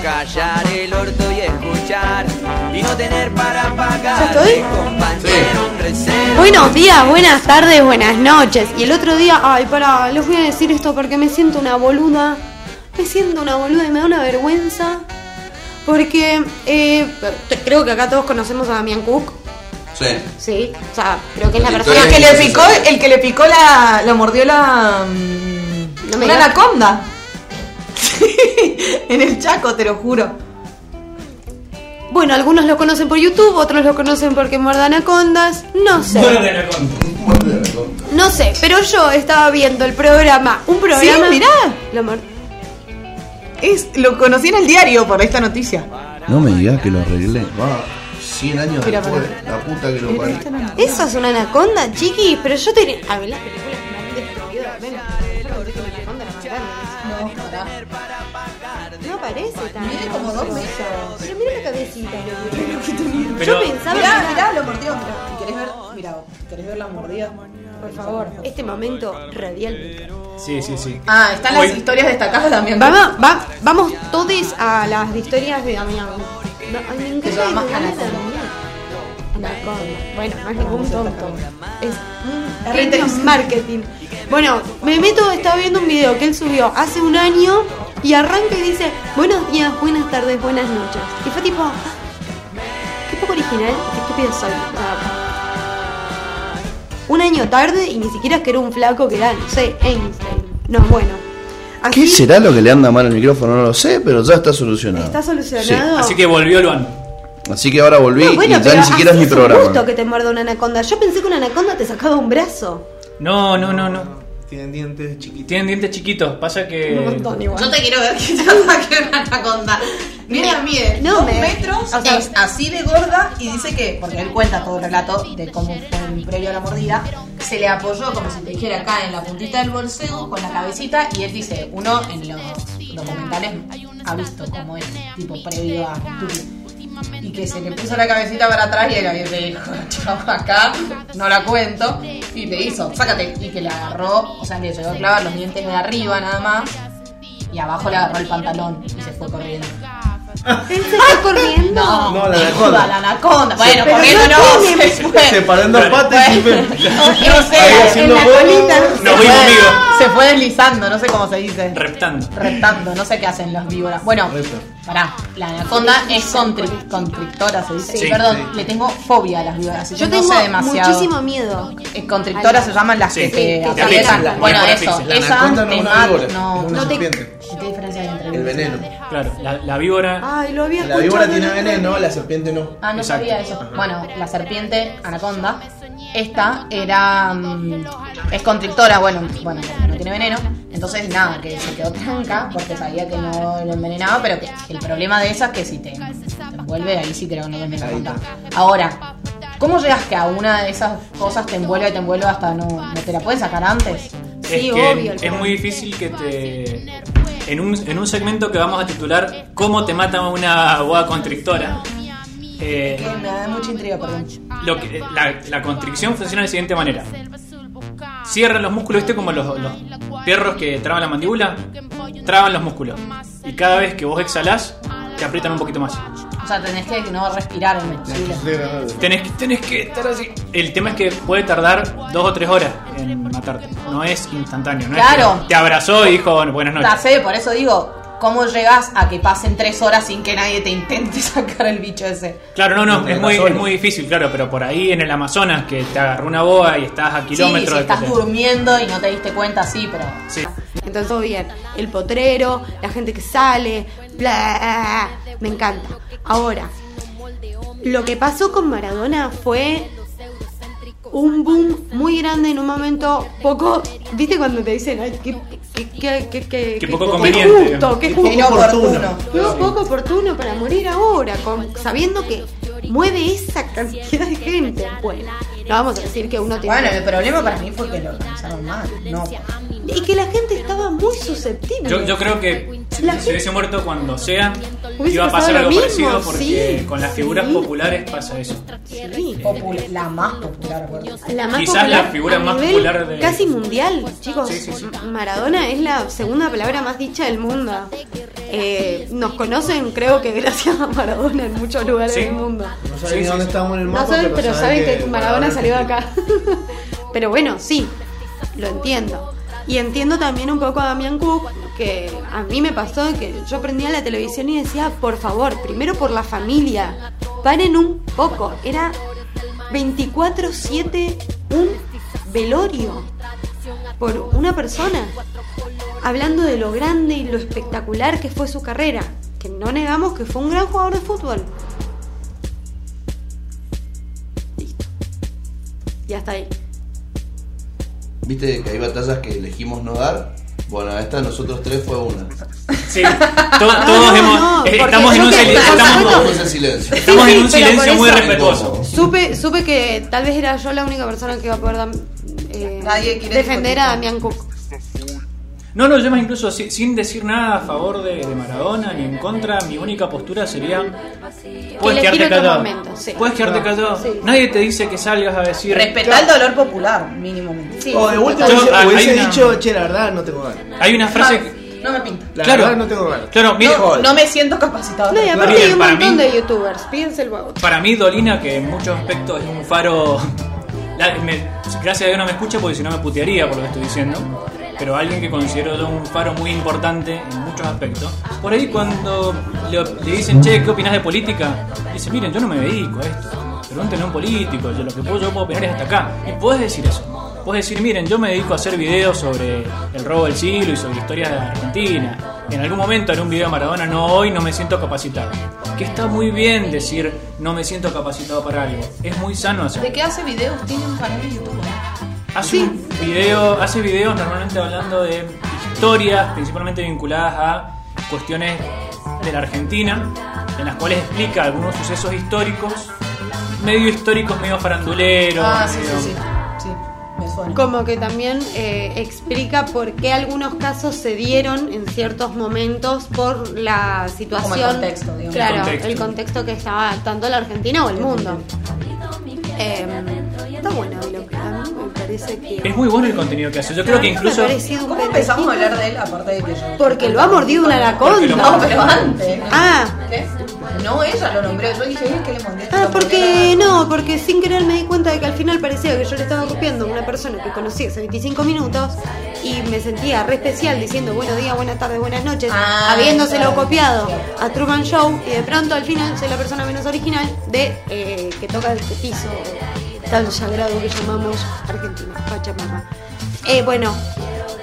Callar el orto y escuchar y no tener para pagar. ¿Ya estoy? Compañero. Buenos días, buenas tardes, buenas noches. Y el otro día, ay, pará, les voy a decir esto porque me siento una boluda. Me siento una boluda y me da una vergüenza. Porque eh, creo que acá todos conocemos a Damián Cook. Sí. Sí, o sea, creo que es la persona El que le picó, el que le picó la. lo mordió la. No me una digas. anaconda. En el Chaco, te lo juro. Bueno, algunos lo conocen por YouTube, otros lo conocen porque muerde anacondas. No sé. No sé, pero yo estaba viendo el programa. Un programa. Sí, mirá. Lo Es, lo conocí en el diario por esta noticia. No me digas que lo arreglé. Va, 100 años Mira, después. La puta que lo parió. Eso es una anaconda, chiqui, pero yo tenía. A ver, las películas No aparece tan. Mide como dos metros. Pero mira la cabecita. Pero- yo pensaba Mirá, que mirá, lo mordió. mirá. ¿Y querés ver? Mirá, ¿querés ver la mordida? Por favor, este momento radial. Sí, sí, sí. Ah, están las historias destacadas también. Vamos, va, vamos todos a las historias de Damián. No, ay, me encanta el Anaconda. Damián. Anaconda. Bueno, no es ningún tonto. Es un genio marketing. Bueno, me meto, estaba viendo un video que él subió hace un año y arranca y dice, buenos días, buenas tardes, buenas noches. Y fue tipo, "Ah, qué poco original, qué estúpido soy. Un año tarde y ni siquiera es que era un flaco que era, no sé, Einstein. No, bueno. ¿Qué será lo que le anda mal al micrófono? No lo sé, pero ya está solucionado. Está solucionado. Así que volvió Luan. Así que ahora volví No, bueno, y ya ni siquiera es mi un programa. gusto que te muerda una anaconda. Yo pensé que una anaconda te sacaba un brazo. No, no, no, no. Tienen dientes chiquitos. Tienen dientes chiquitos. Pasa Un que. montón igual. Yo te quiero ver que ya saqué una anaconda. Mira, mide No, dos me- metros, o sea- es así de gorda y dice que, porque él cuenta todo el relato de cómo fue el previo a la mordida, se le apoyó como si te dijera acá en la puntita del bolseo con la cabecita y él dice, uno en los documentales ha visto cómo es, tipo previo a. Y que se le puso la cabecita para atrás y él ahí le dijo, chao, acá no la cuento. Y le hizo, sácate. Y que le agarró, o sea, le llegó a clavar los dientes de arriba nada más. Y abajo le agarró el pantalón y se fue corriendo. ¿Él se está corriendo? No, No, la anaconda. la anaconda. Bueno, Pero corriendo no no, se fue. Se paró en dos patas y fue. no sé, en la colita. Vimos, fue- amigo. Se fue deslizando, no sé cómo se dice. Reptando. Reptando, no sé qué hacen las víboras. Bueno, pará, la anaconda es constrictora, se dice. Sí. Perdón, le tengo fobia a las víboras. Yo no tengo muchísimo miedo. Eh, Constrictoras se llaman las que te aprietan. Bueno, eso. Esa anaconda no te es una mata. víbora, No, es una no te. serpiente. ¿Qué diferencia hay entre El veneno. Claro, la, la víbora. Ay, lo había La escuchado. víbora tiene veneno, la serpiente no. Ah, no Exacto. sabía eso. Bueno, la serpiente anaconda, esta era. mm, es constrictora, bueno, bueno, no tiene veneno. Entonces, nada, que se quedó tranca porque sabía que no lo envenenaba, pero que el problema de esa es que si te, te envuelve, ahí sí creo que no me la contar. Ahora, ¿cómo llegas que a una de esas cosas te envuelve y te envuelve hasta no, no te la pueden sacar antes? es Sí, que obvio, el es muy difícil que te. En un, en un segmento que vamos a titular ¿Cómo te mata una boa constrictora? eh, me da mucha intriga, perdón. lo que, la, la constricción funciona de la siguiente manera. Cierran los músculos, ¿viste? Como los, los perros que traban la mandíbula. Traban los músculos. Y cada vez que vos exhalás, te aprietan un poquito más. O sea, tenés que no respirar en el. Tenés, que- tenés que estar así. El tema es que puede tardar dos o tres horas en matarte. No es instantáneo. No es Claro. que te abrazó y dijo bueno, buenas Ya noches. sé, por eso digo, ¿cómo llegas a que pasen tres horas sin que nadie te intente sacar el bicho ese? Claro, no, no, es muy, es muy difícil, claro, pero por ahí en el Amazonas que te agarró una boa y estás a Sí, kilómetros si de estás durmiendo y no te diste cuenta, sí, pero... Sí. Entonces, todo bien. El potrero, la gente que sale, bla, me encanta. Ahora, lo que pasó con Maradona fue un boom muy grande en un momento poco. ¿Viste cuando te dicen, ay, qué, qué, qué, qué, qué- Qué poco qué conveniente. justo, qué Qué justo? inoportuno. Fue un poco oportuno para morir ahora, con, sabiendo que mueve esa cantidad de gente. Bueno, no vamos a decir que uno tiene. Bueno, el problema para mí fue que lo organizaron mal, no. y que la gente estaba muy susceptible. Yo, yo creo que La si hubiese muerto cuando sea, iba a pasar algo mismo, parecido porque sí, con las figuras sí. populares pasa eso. Sí. La más popular. La más Quizás popular, la figura más popular de- Casi mundial, chicos. Sí, sí, sí. M- Maradona es la segunda palabra más dicha del mundo. Eh, nos conocen, creo que gracias a Maradona en muchos lugares Sí. del mundo. No saben Sí, ni sí, dónde sí. estamos en el No mapa. saben, pero saben que Maradona salió de acá. pero bueno, sí, lo entiendo. Y entiendo también un poco a Damián Cook, que a mí me pasó que yo prendía la televisión y decía, por favor, primero por la familia, paren un poco. Era 24-7 un velorio por una persona, hablando de lo grande y lo espectacular que fue su carrera, que no negamos que fue un gran jugador de fútbol. Listo. Ya está ahí. ¿Viste que hay batallas que elegimos no dar? Bueno, esta de nosotros tres fue una. Sí, to- todos no, hemos, no, eh, estamos en un, que- estamos, en silencio. estamos Sí, en un silencio muy respetuoso. Supe, supe que tal vez era yo la única persona que iba a poder eh, Nadie quiere defender a Damián Cook. No, no, yo más incluso si- sin decir nada a favor de, de Maradona ni en contra, mi única postura sería puedes quedarte callado. momento, sí. Puedes quedarte callado. Sí. Nadie te dice que salgas a decir Respetar el dolor popular, mínimamente. Sí, O de última Yo- hubiese, hubiese hay una- dicho, che, la verdad no tengo ganas. Hay una frase Ah, que, No me pinta. La Claro. verdad no tengo ganas. claro, mira, No, no me siento capacitado. No, y aparte Miren, hay un para montón mí- de youtubers, pídense el para mí Dolina que en muchos aspectos es un faro la- me- gracias a Dios no me escucha porque si no me putearía por lo que estoy diciendo. Pero alguien que considero un faro muy importante en muchos aspectos. Por ahí cuando le, le dicen, che, ¿qué opinas de política? Dice, miren, yo no me dedico a esto. Pregúntenle a un político, yo lo que puedo, yo puedo opinar es hasta acá. Y puedes decir eso. Puedes decir, miren, yo me dedico a hacer videos sobre el robo del siglo y sobre historias de Argentina. En algún momento haré un video de Maradona, no hoy, no me siento capacitado. Que está muy bien decir, no me siento capacitado para algo. Es muy sano hacer. ¿De qué hace videos? Tiene un canal de YouTube. Hace un video, hace videos normalmente hablando de historias, principalmente vinculadas a cuestiones de la Argentina, en las cuales explica algunos sucesos históricos, medio históricos, medio faranduleros. Ah, sí, medio- sí, sí. Sí, me suena. Como que también eh, explica por qué algunos casos se dieron en ciertos momentos por la situación. Como el contexto, digamos. Claro, El contexto. el contexto que estaba tanto la Argentina o el mundo. Eh, está bueno, lo que parece que. Es muy bueno el contenido que hace. Yo creo que incluso. ha parecido un ¿Cómo empezamos a hablar de él aparte de que yo? Porque lo ha mordido una anaconda. No, pero antes. Ah. ¿Qué? No, ella lo nombró. Yo dije, es que le mandé. Ah, porque no, porque sin querer me di cuenta de que al final parecía que yo le estaba copiando a una persona que conocí hace 25 minutos y me sentía re especial diciendo buenos días, buenas tardes, buenas noches, Ah, habiéndoselo claro. copiado a Truman Show y de pronto al final soy la persona menos original de eh, que toca este piso tan sagrado que llamamos Argentina, Pachamama. Eh, bueno,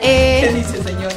¿Qué eh, dice, señora?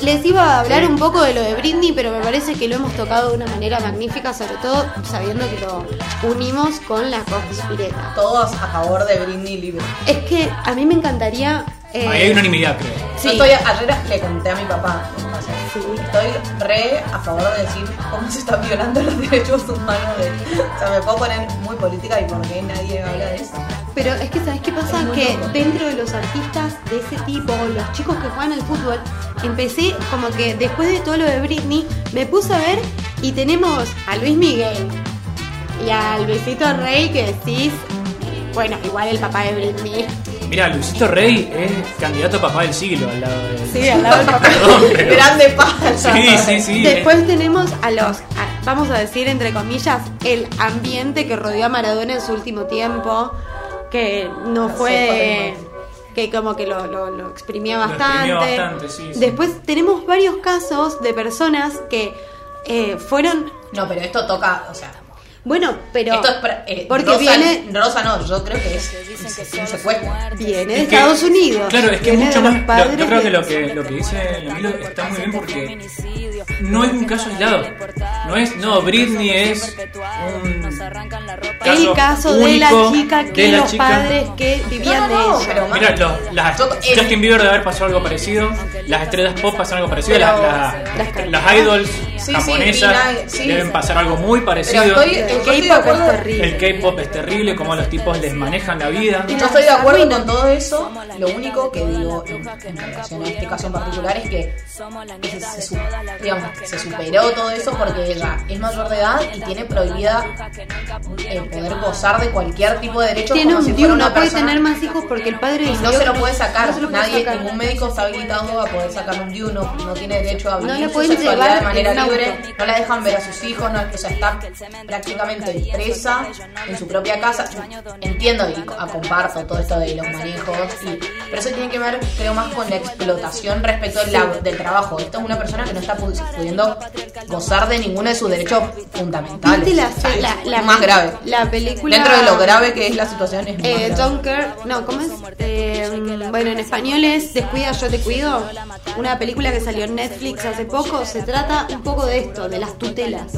les iba a hablar un poco de lo de Britney, pero me parece que lo hemos tocado de una manera magnífica, sobre todo sabiendo que lo unimos con la conspireta. Todos a favor de Britney Libre. Es que a mí me encantaría. Eh, Ahí hay unanimidad, creo. sí, Yo estoy, ayer le conté a mi papá. o sea, Sí. Estoy re a favor de decir cómo se están violando los derechos humanos. De, o sea, me puedo poner muy política y por qué nadie habla de eso. Pero es que, ¿sabes qué pasa? Que loco. dentro de los artistas de ese tipo, los chicos que juegan al fútbol, empecé como que después de todo lo de Britney, me puse a ver y tenemos a Luis Miguel y al Luisito Rey que decís, bueno, igual el papá de Britney. Mira, Luisito Rey es candidato a papá del siglo al lado de. Sí, al lado del papá. Perdón, pero- Grande paz. Sí, sí, sí. Después tenemos a los, a- vamos a decir entre comillas, el ambiente que rodeó a Maradona en su último tiempo, que no fue, que como que lo, lo- lo exprimía Lo bastante. exprimió bastante, sí, sí. Después tenemos varios casos de personas que eh, fueron, No, pero esto toca, o sea. Bueno, pero esto es. pra- eh, porque Rosa, viene, Rosa no, yo creo que es un secuestro. viene de Es que- Estados Unidos. Claro, es que mucho más. lo- yo creo que lo que, lo que dice está muy bien porque no es un caso aislado. No es, no, Britney es un el caso de la chica que la los chica. padres que vivían No, no, no, de ella. más- Mira, los- las, Justin Bieber debe haber pasado algo parecido. Las estrellas pop pasan algo parecido. Pero- las, las- las idols Sí, japonesas sí, deben pasar algo muy parecido. Estoy, El K-pop es acuerdo. terrible. El K-pop es terrible, como los tipos les manejan la vida. Yo estoy de acuerdo con todo eso. Lo único que digo en, en relación a este caso en particular es que se, se su- digamos, se superó todo eso porque ella es mayor de edad y tiene prohibida eh, poder gozar de cualquier tipo de derecho Tiene como un si DIU, fuera una no puede persona. tener más hijos porque el padre Y no se lo puede sacar, no lo puede nadie, sacar. ningún médico está habilitado a poder sacar un DIU, no, no tiene derecho a No vivir le su sexualidad de manera libre, no la dejan ver a sus hijos, no, o sea, está prácticamente presa en su propia casa. Entiendo y co- comparto todo esto de los manejos, y- pero eso tiene que ver, creo, más con la explotación respecto del, trabajo. Esto es una persona que no está pudiendo gozar de ninguno de sus derechos fundamentales. ¿Viste la, más grave. La película. Dentro de lo grave que es la situación, es Eh, Kerr, no, ¿cómo es? Eh, bueno, en español es Descuida, yo te cuido. Una película que salió en Netflix hace poco. Se trata un poco de esto, de las tutelas.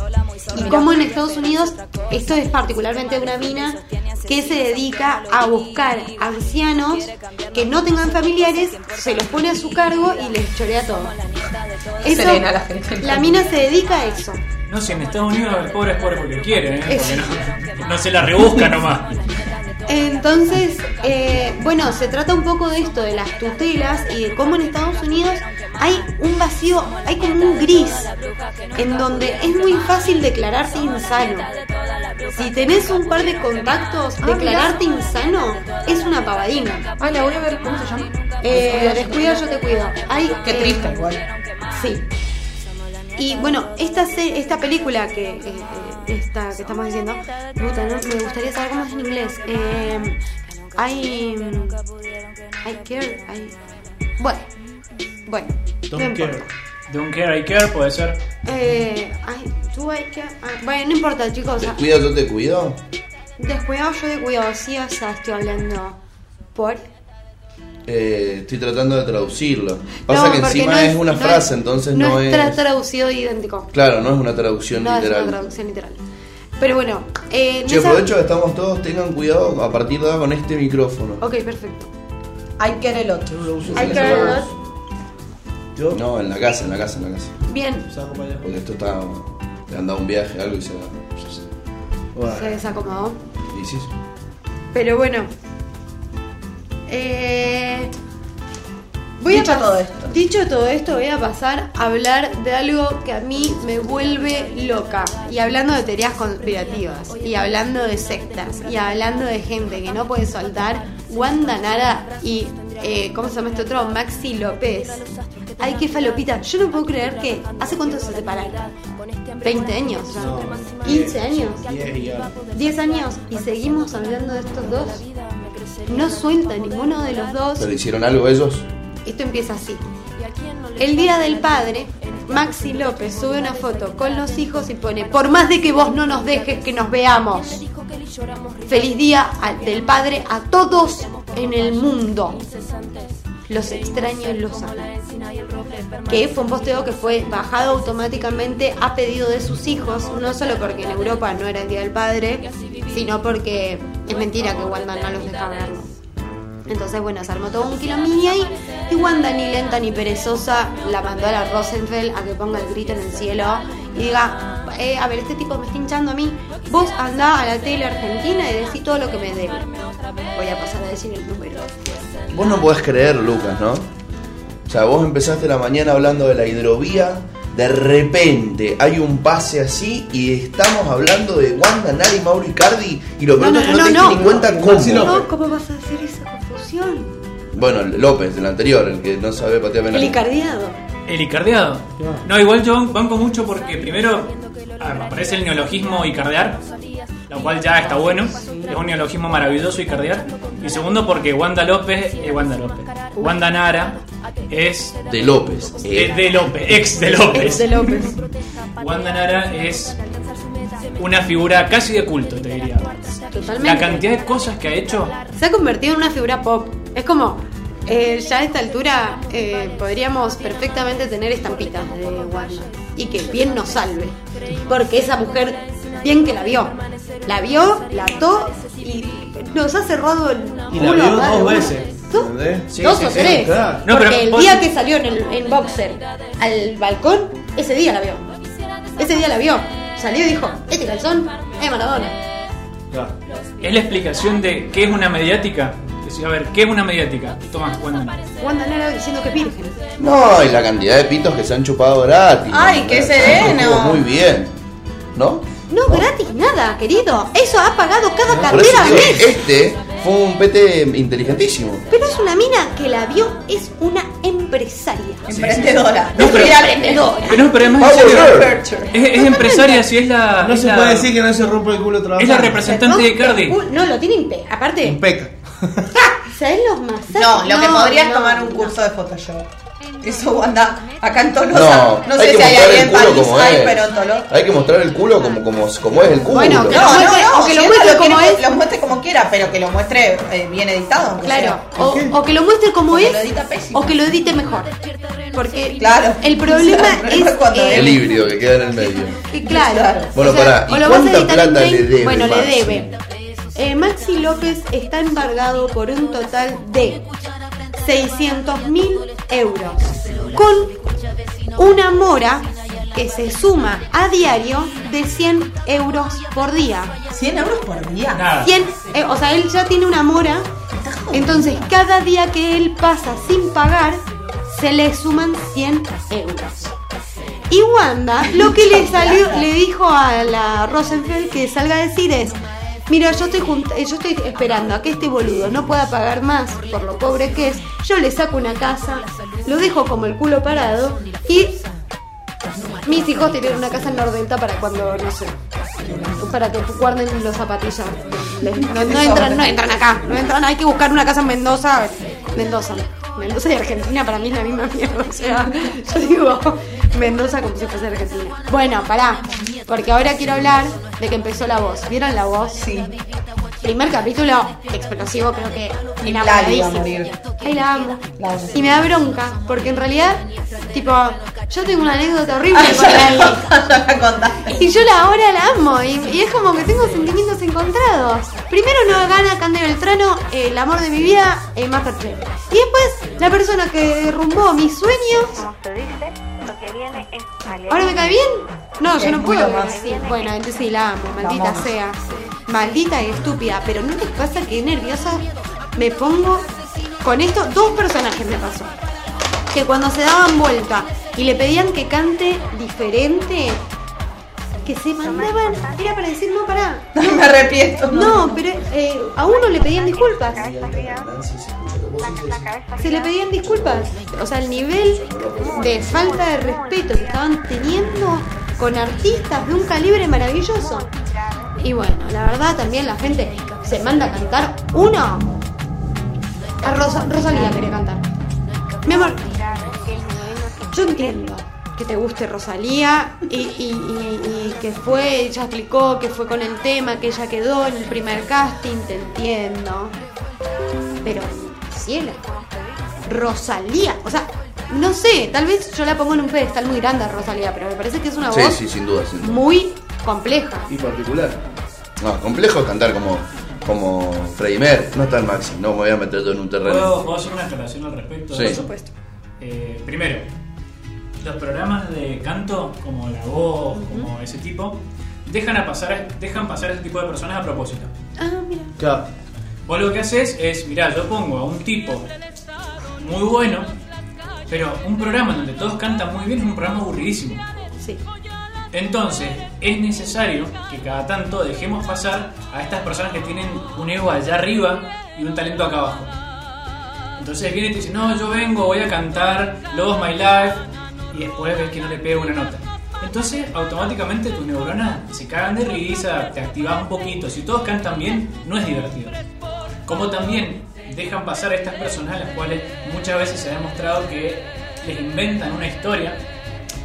Y cómo en Estados Unidos, esto es particularmente una mina que se dedica a buscar ancianos que no tengan familiares, se los pone a su cargo y les chorea todo. Eso, Serena la gente. la mina se dedica a eso. No sé, en Estados Unidos el pobre es pobre porque quiere, ¿eh? Porque no, no se la rebusca nomás. Entonces, eh, bueno, se trata un poco de esto, de las tutelas y de cómo en Estados Unidos hay un vacío, hay como un gris, en donde es muy fácil declararte insano. Si tenés un par de contactos, Ah, declararte insano es una pavadina. Ay, la voy a ver, ¿cómo se llama? Eh, descuida, yo te cuido. Qué eh, triste, igual. Sí. Y bueno, esta se- esta película que eh, eh, esta que estamos diciendo, puta, no, me gustaría saber cómo es en inglés. Eh, hay I care, I- bueno, bueno, no Don't importa. care. Don't care, I care, puede ser. Eh, I- do I care? Ah, bueno, no importa, chicos. ¿Te cuido, yo te cuido? Descuidado yo de cuidado, sí, o sea, estoy hablando por Eh, estoy tratando de traducirlo. Pasa No, que porque encima no es, una no frase, entonces no, no, es. tra- traducido idéntico. Claro, no es una traducción No es literal. una traducción literal. Pero bueno, eh, en Che, esa- aprovecho que estamos todos, tengan cuidado a partir de ahora con este micrófono. Ok, perfecto. Hay que el otro. Yo no lo uso. Yo No, en la casa, en la casa, en la casa. Bien. Porque esto está. Le han dado un viaje, algo y se. Bueno, se desacomodó. Y sí. Pero bueno. Eh, voy Dicho a todo esto. Dicho todo esto, voy a pasar a hablar de algo que a mí me vuelve loca. Y hablando de teorías conspirativas, y hablando de sectas, y hablando de gente que no puede soltar, Wanda Nara y, eh, ¿cómo se llama este otro? Maxi López. Ay, qué falopita. Yo no puedo creer que. ¿Hace cuánto se separaron? 20 años, ya. no, 15 años. 10 y algo. 10 años y seguimos hablando de estos dos. No suelta ninguno de los dos. ¿Pero hicieron algo ellos? Esto empieza así. El día del padre, Maxi López sube una foto con los hijos y pone, por más de que vos no nos dejes que nos veamos. Feliz día del padre a todos en el mundo. Los extraño y los amo. Que fue un posteo que fue bajado automáticamente a pedido de sus hijos, no solo porque en Europa no era el Día del Padre, sino porque es mentira que Wanda no los deja verlo. Entonces, bueno, se armó todo un kilomini ahí y Wanda ni lenta ni perezosa la mandó a la Rosenfeld a que ponga el grito en el cielo y diga, eh, a ver, este tipo me está hinchando a mí, vos andá a la tele argentina y decí todo lo que me debe. Voy a pasar a decir el número. Vos no podés creer, Lucas, ¿no? O sea, vos empezaste la mañana hablando de la hidrovía, de repente hay un pase así y estamos hablando de Wanda, Nari, Mauro Icardi y lo peor No, es que no, no, no, te no. diste ni cuenta cómo. No, ¿cómo vas a hacer esa confusión? Bueno, López, el anterior, el que no sabe patear penal. El icardiado. El icardeado. No, igual yo banco mucho porque primero aparece el neologismo icardear, lo cual ya está bueno. Es un neologismo maravilloso icardear. Y segundo porque Wanda López, eh, Wanda López, Wanda Nara es De López. de, eh. de López, ex de López. Ex de López. Wanda Nara es una figura casi de culto, te diría. Totalmente. La cantidad de cosas que ha hecho Se ha convertido en una figura pop. Es como, eh, ya a esta altura eh, podríamos perfectamente tener estampitas de Wanda. Y que bien nos salve. Porque esa mujer, bien que la vio. La vio, la ató y nos ha cerrado el Y la culo vio dos uno. veces. ¿Dos? ¿Entendés? Sí, dos sí, o sí, tres. claro. No, Porque pero el vos- día que salió en, el, en boxer al balcón, ese día la vio. Ese día la vio. Salió y dijo, este calzón es Maradona. Claro. Es la explicación de qué es una mediática. A ver, ¿qué es una mediática? Toma, cuéntame. Wanda Nara diciendo que es virgen. No, y la cantidad de pitos que se han chupado gratis. Ay, qué sereno. Muy bien. ¿No? No, gratis nada, querido. Eso ha pagado cada cartera mes. este fue un pete inteligentísimo. Pero es una mina que la vio, es una empresaria. Emprendedora. No, pero- emprendedora. Pero, pero además, girl. es, es empresaria, si es la. No es se la- puede decir que no se rompe el culo trabajando. Es la representante de Cardi. No, lo tiene impe. Aparte, Impeca. ¿sabes los masajes? No, lo que podrías no, tomar un no. curso de Photoshop. Eso, Wanda, acá en Tolosa. No, No, sé si hay el en culo París, como hay, es. pero en Tolosa. Hay que mostrar el culo como, como, como es el culo. Bueno, que- No, lo no, muestre- no, o que lo muestre lo como quiere, es. Lo muestre como quiera, pero que lo muestre eh, bien editado. Claro, sea. o, o que lo muestre como Porque es, o que lo edite mejor. Porque Claro. el problema es. eh, El híbrido que queda en el medio. que claro. Bueno, pará, ¿y o lo vas a cuánta plata le debe Bueno, le debe. Eh, Maxi López está embargado por un total de 600 mil euros. Con una mora que se suma a diario de 100 euros por día. 100 euros por día. Nada. 100, eh, o sea, él ya tiene una mora. Entonces, cada día que él pasa sin pagar, se le suman 100 euros. Y Wanda, lo que le salió, le dijo a la Rosenfeld que salga a decir es, mira, yo estoy, eh, yo estoy esperando a que este boludo no pueda pagar más por lo pobre que es, yo le saco una casa, lo dejo como el culo parado y mis hijos tienen una casa en Nordelta para cuando, no sé, para que guarden los zapatillas. No entran, no entran acá, no entran, hay que buscar una casa en Mendoza. Mendoza, Mendoza y Argentina para mí es la misma mierda. O sea, yo digo Mendoza como si fuese Argentina. Bueno, pará, porque ahora quiero hablar de que empezó la voz. ¿Vieron la voz? Sí. Primer capítulo explosivo, creo que enamoradísimo. Ay, la amo. La amo. Y me da bronca, porque en realidad, tipo, yo tengo una anécdota horrible Ah, con Lali. Y yo la ahora la amo y, y es como que tengo sentimientos encontrados. Primero no gana Cande Beltrano, eh, el amor de mi vida, en Masterchef. Y después la persona que derrumbó mis sueños, Como se dice, lo que viene es ¿ahora me cae bien? No, yo no puedo. más. Bueno, entonces sí la amo, maldita sea. Maldita y estúpida. Pero ¿no les pasa que nerviosa me pongo con esto? Dos personajes me pasó. Que cuando se daban vuelta y le pedían que cante diferente, que se mandaban, era para decir no pará. Me arrepiento. No, pero eh, a uno le pedían disculpas. Se le pedían disculpas. O sea, el nivel de falta de respeto que estaban teniendo con artistas de un calibre maravilloso. Y bueno, la verdad también la gente se manda a cantar uno. A Rosa, Rosalía quería cantar. Mi amor, yo entiendo que te guste Rosalía y, y- y- y que fue, ella explicó que fue con el tema, que ella quedó en el primer casting, te entiendo. Pero, cielo, Rosalía, o sea, no sé, tal vez yo la pongo en un pedestal muy grande a Rosalía, pero me parece que es una Sí, voz sí, sin duda, sin duda. muy compleja. Y particular. No, complejo es cantar como, como Freddie Mercury. No está el Maxi, no me voy a meter todo en un terreno. ¿Puedo, puedo hacer una aclaración al respecto? Sí. Por supuesto. Eh, primero, los programas de canto, como La Voz, como ese tipo, dejan, a pasar, dejan pasar a ese tipo de personas a propósito. Ah, mira. Claro. Vos lo que haces es, mirá, yo pongo a un tipo muy bueno, pero un programa donde todos cantan muy bien es un programa aburridísimo. Sí. Entonces, es necesario que cada tanto dejemos pasar a estas personas que tienen un ego allá arriba y un talento acá abajo. Entonces viene y te dice, no, yo vengo, voy a cantar Love My Life y después ves que no le pega una nota. Entonces, automáticamente tus neuronas se cagan de risa, te activas un poquito. Si todos cantan bien, no es divertido. Como también dejan pasar a estas personas a las cuales muchas veces se ha demostrado que les inventan una historia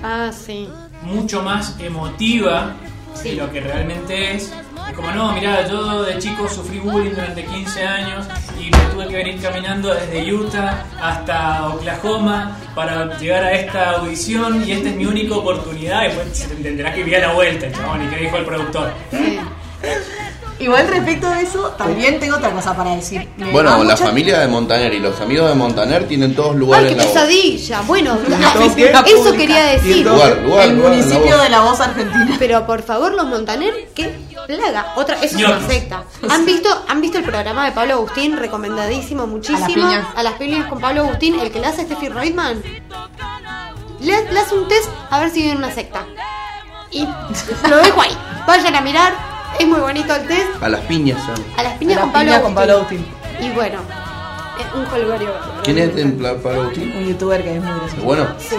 Ah, sí. Mucho más emotiva Sí. de lo que realmente es. Es como, no, mira, yo de chico sufrí bullying durante 15 años y me tuve que venir caminando desde Utah hasta Oklahoma para llegar a esta audición y esta es mi única oportunidad. Y pues se te entenderás que vi a la vuelta, chabón, y qué dijo el productor. Sí. Igual respecto de eso, también tengo otra cosa para decir. Me Bueno, la mucha- familia de Montaner y los amigos de Montaner tienen todos Ay, lugares qué en la voz. pesadilla. Bueno, ¿Todo qué? eso pública. quería decir. Lugar, lugar, El lugar en la municipio de la voz argentina. Pero por favor, los Montaner, qué plaga. Otra, eso es una secta. ¿Han visto, ¿Han visto el programa de Pablo Agustín? Recomendadísimo muchísimo. A las piñas. A las piñas con Pablo Agustín, el que le hace Steffi Reutemann. Le, le hace un test a ver si vive en una secta. Y lo dejo ahí. Vayan a mirar. Es muy bonito el test. A las piñas. ¿sabes? A las piñas A las con Pablo piñas con Pablo Agustín. Y bueno, es un colgario. ¿Quién es en Pablo Agustín? Un youtuber que es muy gracioso. Bueno, Sí,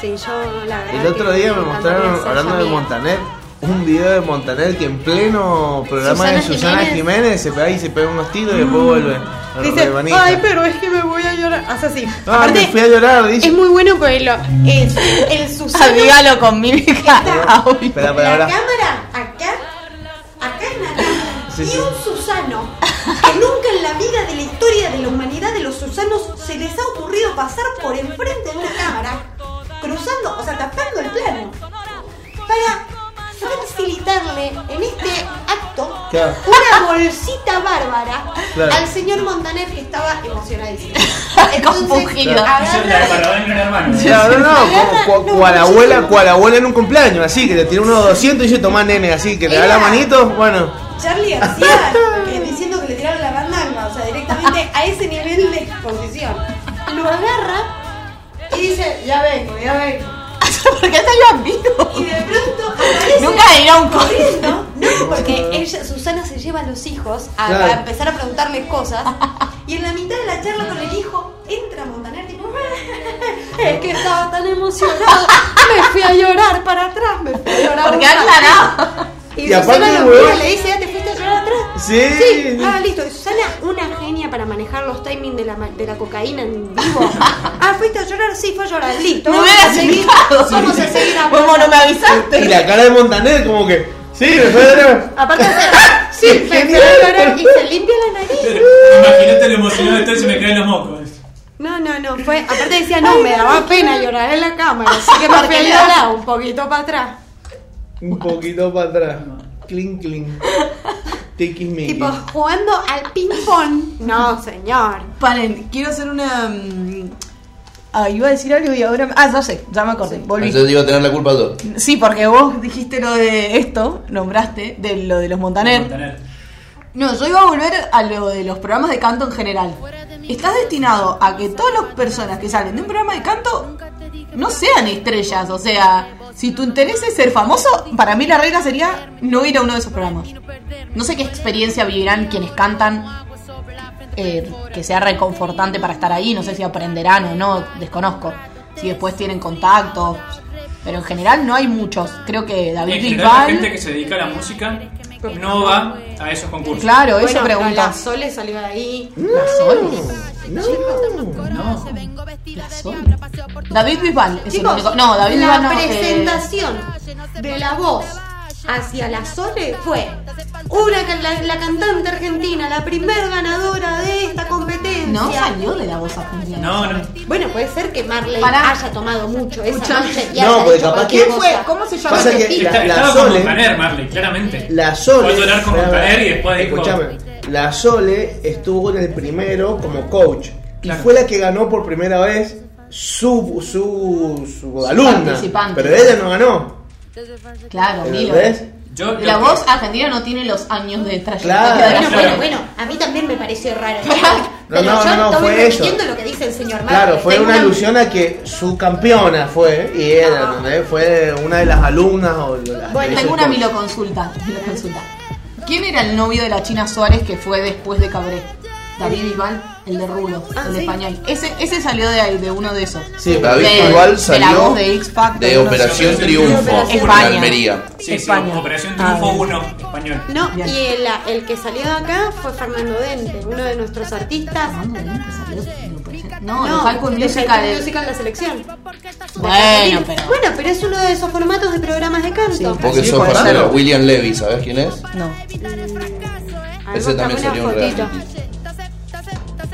sí, yo la verdad El otro día me mostraron, hablando de. Montaner, un video de Montaner que en pleno programa de Susana Susana Jiménez. Jiménez se pega y se pega unos tiros y después vuelve. Dice, ay, pero es que me voy a llorar. Hace así. Ah, me fui a llorar, dice. es muy bueno porque lo, es el Susana. Dígalo con mímica. Audio. Espera, espera, la espera. cámara acá, la. Sí, y sí. un Susano que nunca en la vida de la historia de la humanidad de los Susanos se les ha ocurrido pasar por enfrente de una cámara, cruzando, o sea, tapando el plano, para facilitarle en este acto Claro. una bolsita bárbara Claro. al señor Montaner que estaba emocionadísimo. Compungido. agarra- no, no, como, no, cual abuela, cual abuela en un cumpleaños, así que le tiene unos 200 y dice, tomá nene, así que le da la manito, bueno. Charlie García que diciendo que le tiraron la bandanga, o sea, directamente a ese nivel de exposición. Lo agarra y dice, ya vengo, ya vengo. ¿Por qué está yo amigo? Y de pronto aparece Nunca irá un co- corriendo. No, porque ella, Susana se lleva a los hijos a, Claro. a empezar a preguntarles cosas. Y en la mitad de la charla con el hijo entra Montaner tipo, es que estaba tan emocionado. Me fui a llorar para atrás, me fui a llorar. Porque un ha rato". aclarado. Y, Y Susana aparte, lo mira y le dice, ¿ya te Sí. Sí, ah, listo. Y Susana, una genia para manejar los timings de la, de la cocaína en vivo. Ah, ¿fuiste a llorar? Sí, fue a llorar. Listo. Me vamos a hubieras seguir. indicado. Vamos a seguir hablando. ¿Cómo no me avisaste? Y la cara de Montaner como que, sí, me fue a llorar. Aparte hace, sí, me fui a llorar y se limpia la nariz. Imagínate lo emocionado que estoy si me caen los mocos. No, no, no, fue, aparte decía, no, me daba pena llorar en la cámara, así que me fui a un poquito para atrás. Un poquito para atrás. Clink, clink. Tipo, jugando al ping-pong. No, señor. Paren, quiero hacer una. mm, Ah, iba a decir algo y ahora. me- Ah, ya sé, ya me acordé. Volví. entonces iba a tener la culpa todo. Sí, porque vos dijiste lo de esto, nombraste, de lo de los Montaner. Montaner. No, yo iba a volver a lo de los programas de canto en general. Estás destinado a que todas las personas que salen de un programa de canto no sean estrellas. O sea, si tu interés es ser famoso, para mí la regla sería no ir a uno de esos programas. No sé qué experiencia vivirán quienes cantan, eh, que sea reconfortante para estar ahí. No sé si aprenderán o no, desconozco. Si después tienen contactos. Pero en general no hay muchos. Creo que David En general, la Bisbal. gente que se dedica a la música no va a esos concursos. Claro, eso Bueno, pregunto. La Sole salió de ahí. La Sol. No. No. La Sol. David Bisbal es el Chicos, único. No, David la Bisbal no. eh, presentación de la voz hacia la Sole fue una la, la cantante argentina, la primer ganadora de esta competencia. no salió de la voz argentina. No, no. Bueno, puede ser que Marley Pará. haya tomado mucho esa Escuchame. noche y No, haya porque capaz cualquier que- cosa. fue? ¿Cómo se llama? Pasa que la, la Estaba con Sole, Montaner, Marley, claramente. la Sole, Fue a con Montaner y después dijo- la Sole estuvo en el primero como coach Claro. y fue la que ganó por primera vez su su, su alumna, participante. pero ella no ganó. Claro, Milo. ¿Ves? Yo, La voz argentina no tiene los años de Claro. trayectoria Bueno, Claro. bueno, bueno, a mí también me pareció raro. No, Pero no, yo no, fue eso. lo que dice el señor Marley. Claro, fue una alusión a que su campeona fue y Ah. ¿entendés? fue una de las alumnas o la- Bueno, tengo una. Milo consulta. Milo consulta. ¿Quién era el novio de la China Suárez que fue después de Cabré? David Bisbal, el de Rulo, Ah, el de sí. español. Ese, ese salió de ahí, de uno de esos. Sí, David De- igual de la salió voz de X Factor, de no sé. Operación De Triunfo en España. Almería. Sí, sí, España. Operación Ah, Triunfo bien. 1, español. No, Bien. y el, el que salió de acá fue Fernando Dente, uno de nuestros artistas. ¿Cuándo de salió de? No, No, de Falcon de Music. Falcon de- Music en la selección. Bueno, pero. Bueno, pero es uno de esos formatos de programas de canto. Sí. Vos que Sí, sos de. William Levy, ¿sabés quién es? No. Ver, Ese también salió un fotito. reality.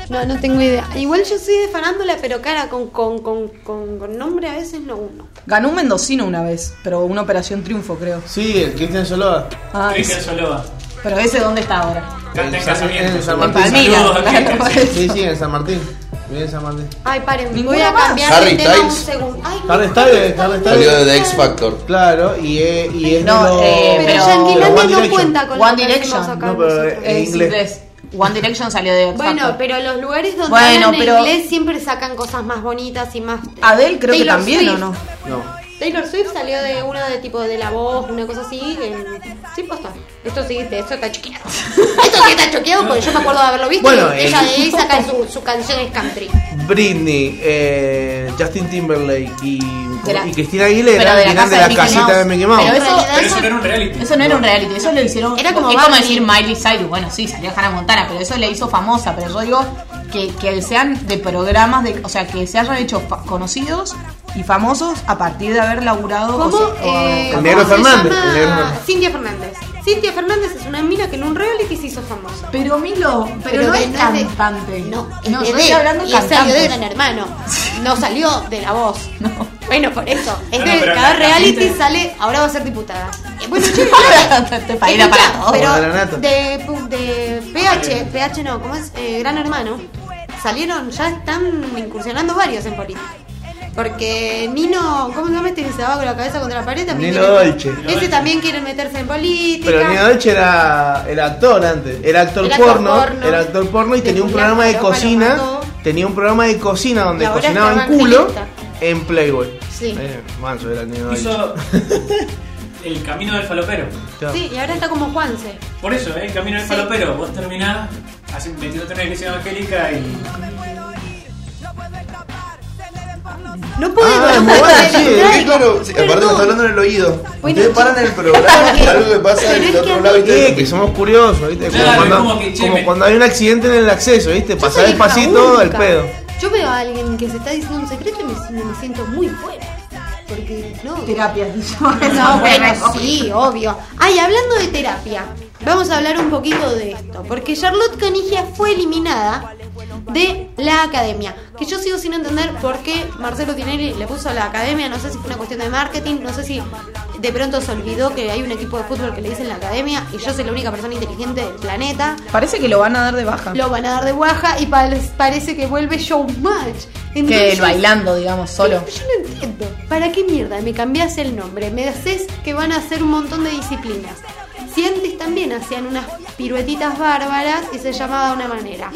No, no tengo idea. Igual yo soy de farándula, pero cara, con, con, con, con, con nombre a veces no uno. Ganó un mendocino una vez, pero una Operación Triunfo, creo. Sí, el Cristian Soloa. Ah, Cristian Soloa. Pero ese dónde está ahora. Canta en En. San En Martín. Palmira. Saludos a claro. Cristian. Sí, sí, en San Martín. Vive en San Martín. Ay, paren, voy a cambiar Harry de tema un Styles. segundo. Ay, Harry Styles, Harry Salió Styles. de X Factor. Claro, y es, y es No, eh, pero One no cuenta con One Direction. No, pero, Es inglés. One Direction salió de X Bueno, pero los lugares donde Bueno, hablan pero- inglés siempre sacan cosas más bonitas y más. Adele creo que también, Swift. ¿o no? No. Taylor Swift salió de uno de tipo de la voz, una cosa así. En... Sí, posta. Esto sí, esto está choqueado. Esto sí está choqueado porque yo me acuerdo de haberlo visto. Bueno, y ella el- de ahí saca su, su canción es country. Britney, eh, Justin Timberlake y, y Cristina Aguilera de la de de la Mickey casita Mouse. de Mickey Mouse. Pero eso- Pero eso no era un reality. Eso no era un reality, eso lo hicieron. Era como es como decir Miley Cyrus. Bueno, sí, salió Hannah Montana, pero eso le hizo famosa. Pero yo digo que, que sean de programas, de, o sea, que se hayan hecho conocidos y famosos a partir de haber laburado. o ¿Cómo? sea, Eh, El ¿cómo Negro se Fernández. Cintia Fernández. Cintia Fernández es una mina que en un reality se hizo famosa. Pero Milo, pero, no que es de- cantante. No, es no de yo estoy hablando de cantante. Gran Hermano. No salió de la voz. Bueno, por eso. Es No, que no, pero cada reality gente- sale, ahora va a ser diputada. Eh, Bueno, país da escucha, para pero Como de la nata. de, de PH, PH no, ¿cómo es? Eh, Gran Hermano, salieron, ya están incursionando varios en política. Porque Nino, ¿cómo se llama este que se daba con la cabeza contra la pared? También Nino quiere- Dolce. Ese también quiere meterse en política. Pero Nino Dolce era, era actor antes, era actor, Era actor porno, porno. era actor porno y tenía un programa de cocina, tenía un programa de cocina donde cocinaba en culo en Playboy. Sí. Eh, manso era el Nino Dolce. Hizo el camino del falopero. Claro. Sí, y ahora está como Juanse. Por eso, ¿eh? el camino del Sí. falopero. Vos terminás metiéndote en una iglesia evangélica y. No puedo. Ah, no sí, claro, sí, aparte me está hablando en el oído. Bueno, Ustedes paran el programa por algo que pasa del otro lado. ¿viste? Que somos curiosos, ¿viste? Como, Claro, cuando, como que, che, como me- cuando hay un accidente en el acceso, ¿viste? Pasar despacito el única. pedo. Yo veo a alguien que se está diciendo un secreto y me, me siento muy fuera. Porque no. Terapias. No, bueno, sí, obvio. Ay, hablando de terapia, vamos a hablar un poquito de esto. Porque Charlotte Canigia fue eliminada de la academia. Que yo sigo sin entender por qué Marcelo Tinelli le puso a la academia. No sé si fue una cuestión de marketing, no sé si de pronto se olvidó que hay un equipo de fútbol que le dicen la academia y yo soy la única persona inteligente del planeta. Parece que lo van a dar de baja. Lo van a dar de baja y pa- parece que vuelve Showmatch. que Entonces, el bailando, digamos, solo. Yo no entiendo. ¿Para qué mierda me cambias el nombre? Me haces que van a hacer un montón de disciplinas. También hacían unas piruetitas bárbaras y se llamaba de una manera.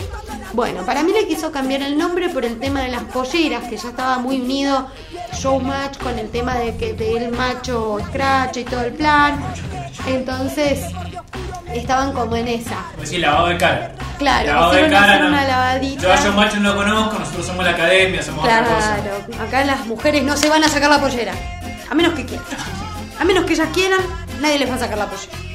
Bueno, para mí le quiso cambiar el nombre por el tema de las polleras, que ya estaba muy unido Showmatch con el tema de que del macho scratch y todo el plan. Entonces, estaban como en esa. Decir lavado de cara. Claro, lavado de cara. no. una lavadita. Yo a no lo conozco, nosotros somos la academia, somos otra cosa. Claro, acá las mujeres no se van a sacar la pollera. A menos que quieran. A menos que ellas quieran, nadie les va a sacar la pollera.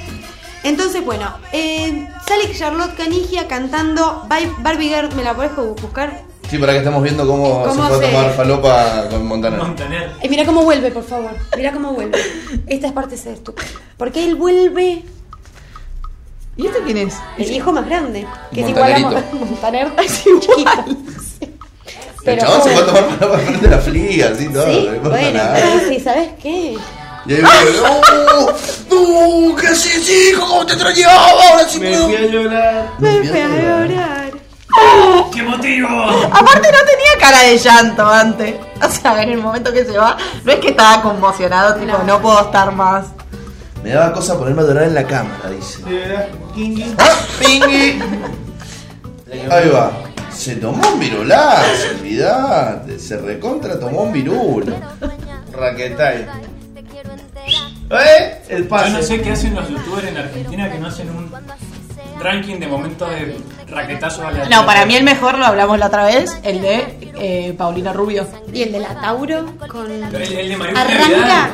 Entonces, bueno, eh, sale Charlotte Canigia cantando Bye- Barbie Girl. ¿Me la podés bu- buscar? Sí, para que estamos viendo cómo, ¿Cómo se puede se- tomar falopa con Montaner. Montaner. Eh, mira cómo vuelve, por favor. Mira cómo vuelve. Esta es parte de estúpida. Porque él vuelve ¿Y este quién es? el hijo más grande. Que es igual a Montaner. Es igual. El chabón se puede tomar falopa frente a la fliga, así todo. Sí, no bueno, nada. pero sí, ¿sabes qué? Y ahí viene, ¡Oh! ¡No! ¿Qué haces, hijo? ¿Cómo te extrañaba? Ahora sí Me fui a llorar. Me fui a llorar. ¡Qué motivo! Aparte no tenía cara de llanto antes. O sea, en el momento que se va, no es que estaba conmocionado, tipo, No. no, puedo estar más. Me daba cosa ponerme a llorar en la cámara, dice. De verdad, Kingi. ¡Ah! ¡Pingui! Ahí va. Se tomó un virulazo, olvidate. Se recontra tomó un virulo. Raquetay. ¿Eh? El pase. Yo no sé qué hacen los youtubers en Argentina que no hacen un ranking de momentos de raquetazos aleatorios. No, para mí el mejor, lo hablamos la otra vez, el de eh, Paulina Rubio. Y el de la Tauro con. El, el de Mariana Arranca. Vidal.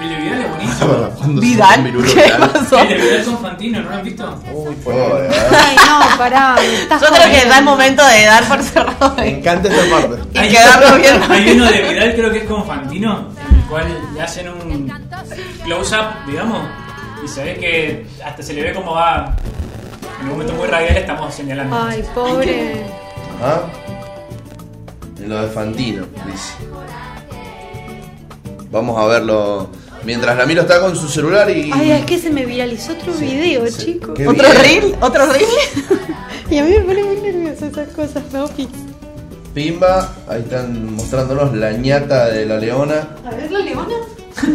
El de Vidal es buenísimo. Se Vidal, ¿qué pasó? El de Vidal con Fantino, ¿no lo han visto? Uy, ¿eh? Ay, no, pará. Yo creo que da el momento de dar por cerrado. Me encanta esta parte. Y quedarlo bien. Hay uno de Vidal, creo que es con Fantino, cual le hacen un close-up, digamos, y se ve que hasta se le ve como va. En un momento muy radial estamos señalando. Ay, pobre. ¿Ah? En lo de Fantino, dice. Vamos a verlo. Mientras la Milo está con su celular y. Ay, es que se me viralizó otro video, sí. chicos. ¿Otro reel? ¿Otro reel? Y a mí me pone muy nerviosa esas cosas, ¿no? Pimba, ahí están mostrándonos la ñata de la leona A ver la leona.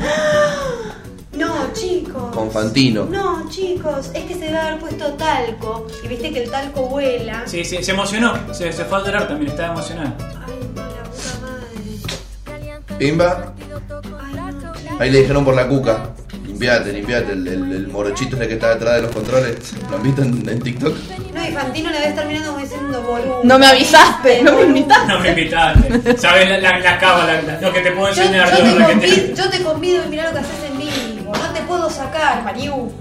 No, chicos. con Fantino. No, chicos, es que se debe haber puesto talco. Y viste que el talco vuela. Sí, sí, se emocionó. Se, se fue a llorar también, estaba emocionada. Ay, no, la puta madre. Pimba, Ay, no. ahí le dijeron por la cuca. Limpiate, limpiate, el, el, el morochito es el que está detrás de los controles. ¿Lo han visto en, en TikTok? No, y Fantino le debe estar mirando como diciendo boludo. No me avisaste, no me invitaste. No me invitaste. ¿Sabes la, la, la cava, la- la- lo que te puedo Yo, enseñar? yo lo te que te- convido, yo te convido a mirar lo que haces en vivo. No te puedo sacar, Mariu.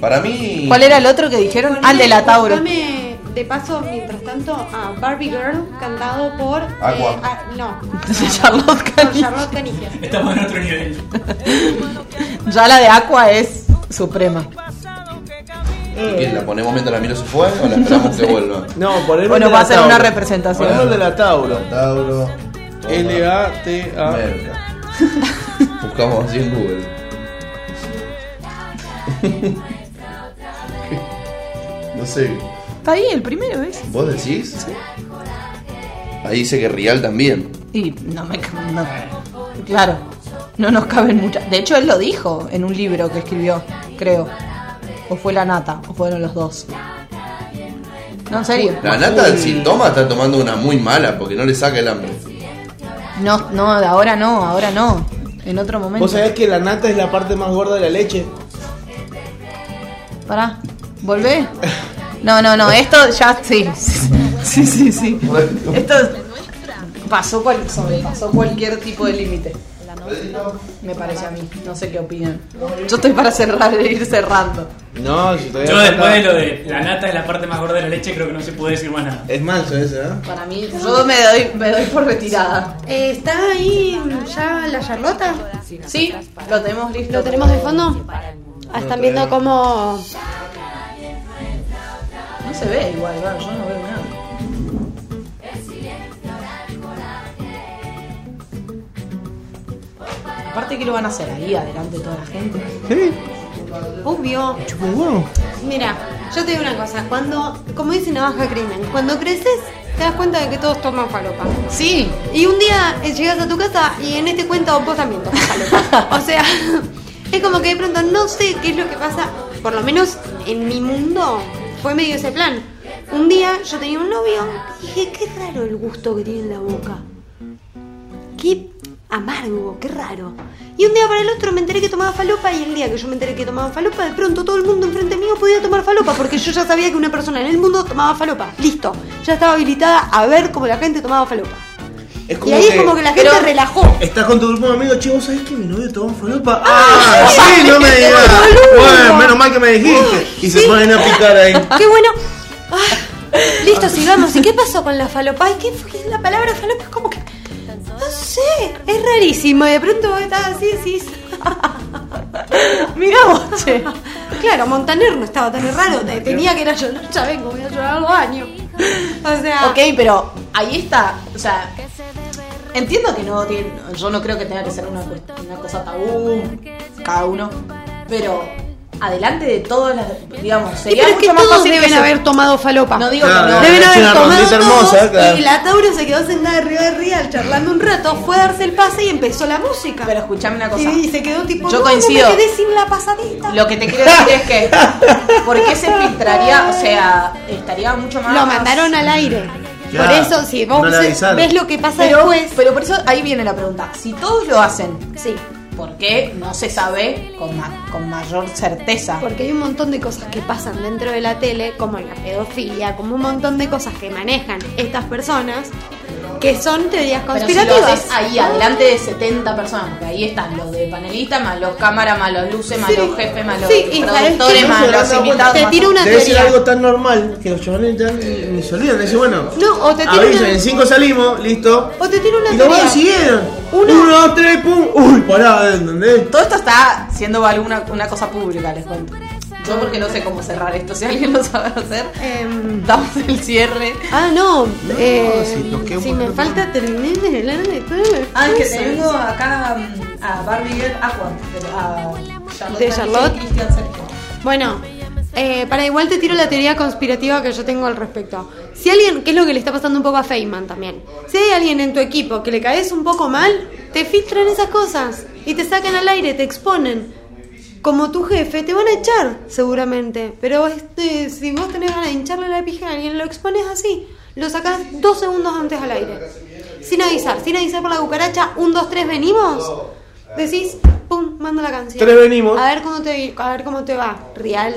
Para mí. ¿Cuál era el otro que dijeron? Ah, el de la Tauro. Buscame, de paso, mientras tanto, a Barbie Girl, cantado por. Aqua. eh, ah, no. Charlotte Por Canigia. Charlotte Canigia. Estamos en otro nivel. Ya la de Aqua es suprema. ¿Quién, ¿La ponemos mientras la Milo se fue o la esperamos que vuelva? No, poneme Bueno, va a ser una representación. Poneme el de la Tauro. Tauro. L-A-T-A. merca. Buscamos así en Google. no sé, Está ahí el primero, ¿ves? ¿vos decís? Ahí dice que Rial también. Y no me. no- claro, no nos caben muchas. De hecho, él lo dijo en un libro que escribió, creo. O fue la nata, o fueron los dos. No, en serio. La nata, si toma, está tomando una muy mala porque no le saca el hambre. No, no, ahora no, ahora no. En otro momento. ¿Vos sabés que la nata es la parte más gorda de la leche? Pará, ¿volvé? No, no, no, esto ya sí. Sí, sí, sí. Esto pasó cual, sobrepasó cualquier tipo de límite. Me parece a mí. No sé qué opinan. Yo estoy para cerrar e ir cerrando. No, si todavía Yo falta- después de lo de la nata es la parte más gorda de la leche, creo que no se puede decir más nada. Es manso ese, ¿eh? Para mí, yo me doy, me doy por retirada. Eh, ¿Está ahí ya la Charlota? Sí, lo tenemos listo. ¿Lo tenemos de fondo? Ah, están viendo cómo. No se ve igual, va, yo no veo Aparte, ¿qué lo van a hacer ahí adelante de toda la gente? ¿Sí? Obvio. Huevo. Mira, yo te digo una cosa. Cuando, como dice Navaja Crimen, cuando creces, te das cuenta de que todos toman falopa. Sí, Y un día eh, llegas a tu casa y en este cuento vos también tomas falopa. o sea, es como que de pronto no sé qué es lo que pasa. Por lo menos en mi mundo fue medio ese plan. Un día yo tenía un novio y dije, qué raro el gusto que tiene en la boca. Qué amargo, qué raro. Y un día para el otro me enteré que tomaba falopa y el día que yo me enteré que tomaban falopa, de pronto todo el mundo enfrente mío podía tomar falopa porque yo ya sabía que una persona en el mundo tomaba falopa. Listo, ya estaba habilitada a ver cómo la gente tomaba falopa. Es Y ahí es como que la gente relajó. Estás con tu grupo de amigos, che, ¿vos sabés que mi novio toma falopa? ¡Ah! sí, no me digas. Bueno, menos mal que me dijiste. Y se sí. ponen a picar ahí. ¡Qué bueno! Ah, listo, sigamos. ¿Y qué pasó con la falopa? Ay, ¿qué fue? La palabra falopa es como que. No sé, es rarísimo. Y de pronto vos estás así, sí. mira vos. Claro, Montaner no estaba tan raro. te- Tenía que ir a llorar. Ya vengo, voy a llorar al baño. O sea. Ok, pero ahí está, o sea, entiendo que no tiene, yo no creo que tenga que ser una, una cosa tabú, cada uno, pero adelante de todas las, digamos, Sí, sería pero es que mucho más todos fácil deben haber tomado falopa. No digo Claro, que no. Deben haber una tomado todos, hermosa, claro. y la Tauro se quedó sentada arriba de Real charlando un rato, fue a darse el pase y empezó la música. Pero escuchame una cosa. y, y se quedó tipo, Yo no, coincido. no me quedé sin la pasadita. Lo que te quiero decir es que, ¿por qué se filtraría? O sea, estaría mucho más. Lo mandaron al aire. Por eso, si vos no ves lo que pasa Pero, después. pero por eso ahí viene la pregunta. Si todos lo hacen, Sí, ¿por qué no se sabe con, con mayor certeza? porque hay un montón de cosas que pasan dentro de la tele, como la pedofilia, como un montón de cosas que manejan estas personas, que son teorías Pero si lo conspirativas. haces ahí, adelante de 70 personas, porque ahí están los de panelistas, más los cámaras, más los luces, más Sí. los jefes, más los Sí, y ¿sabes productores, más los invitados. Te tiro una Debe ser algo tan normal que los chavales tan- ni se olvidan. Dicen, bueno, No, o te tiro avisan, una- en 5 salimos, listo. O te tiro una Y teoría. van siguieron. Uno- Uno, dos, tres, pum. Uy, pará, ¿entendés? Todo esto está siendo alguna una cosa pública, les cuento. Yo porque no sé cómo cerrar esto, si alguien lo sabe hacer, Em, damos el cierre. ah, no. eh, si si me falta terminar de hablar de todo. Ah, es que tengo acá mm, a Barbie Girl Aqua, de- a Charlotte, De Charlotte. y Christian Sergio. Bueno, eh, para igual te tiro la teoría conspirativa que yo tengo al respecto. Si alguien, que es lo que le está pasando un poco a Feynman también, si hay alguien en tu equipo que le caes un poco mal, te filtran esas cosas y te sacan al aire, te exponen. Como tu jefe, te van a echar, seguramente. Pero este, si vos tenés ganas de hincharle la pija a alguien, lo expones así. Lo sacás dos segundos antes al aire. Sin avisar, sin avisar por la cucaracha, un, dos, tres, venimos. Decís, pum, manda la canción. Tres venimos. A ver cómo te, a ver cómo te va. Real.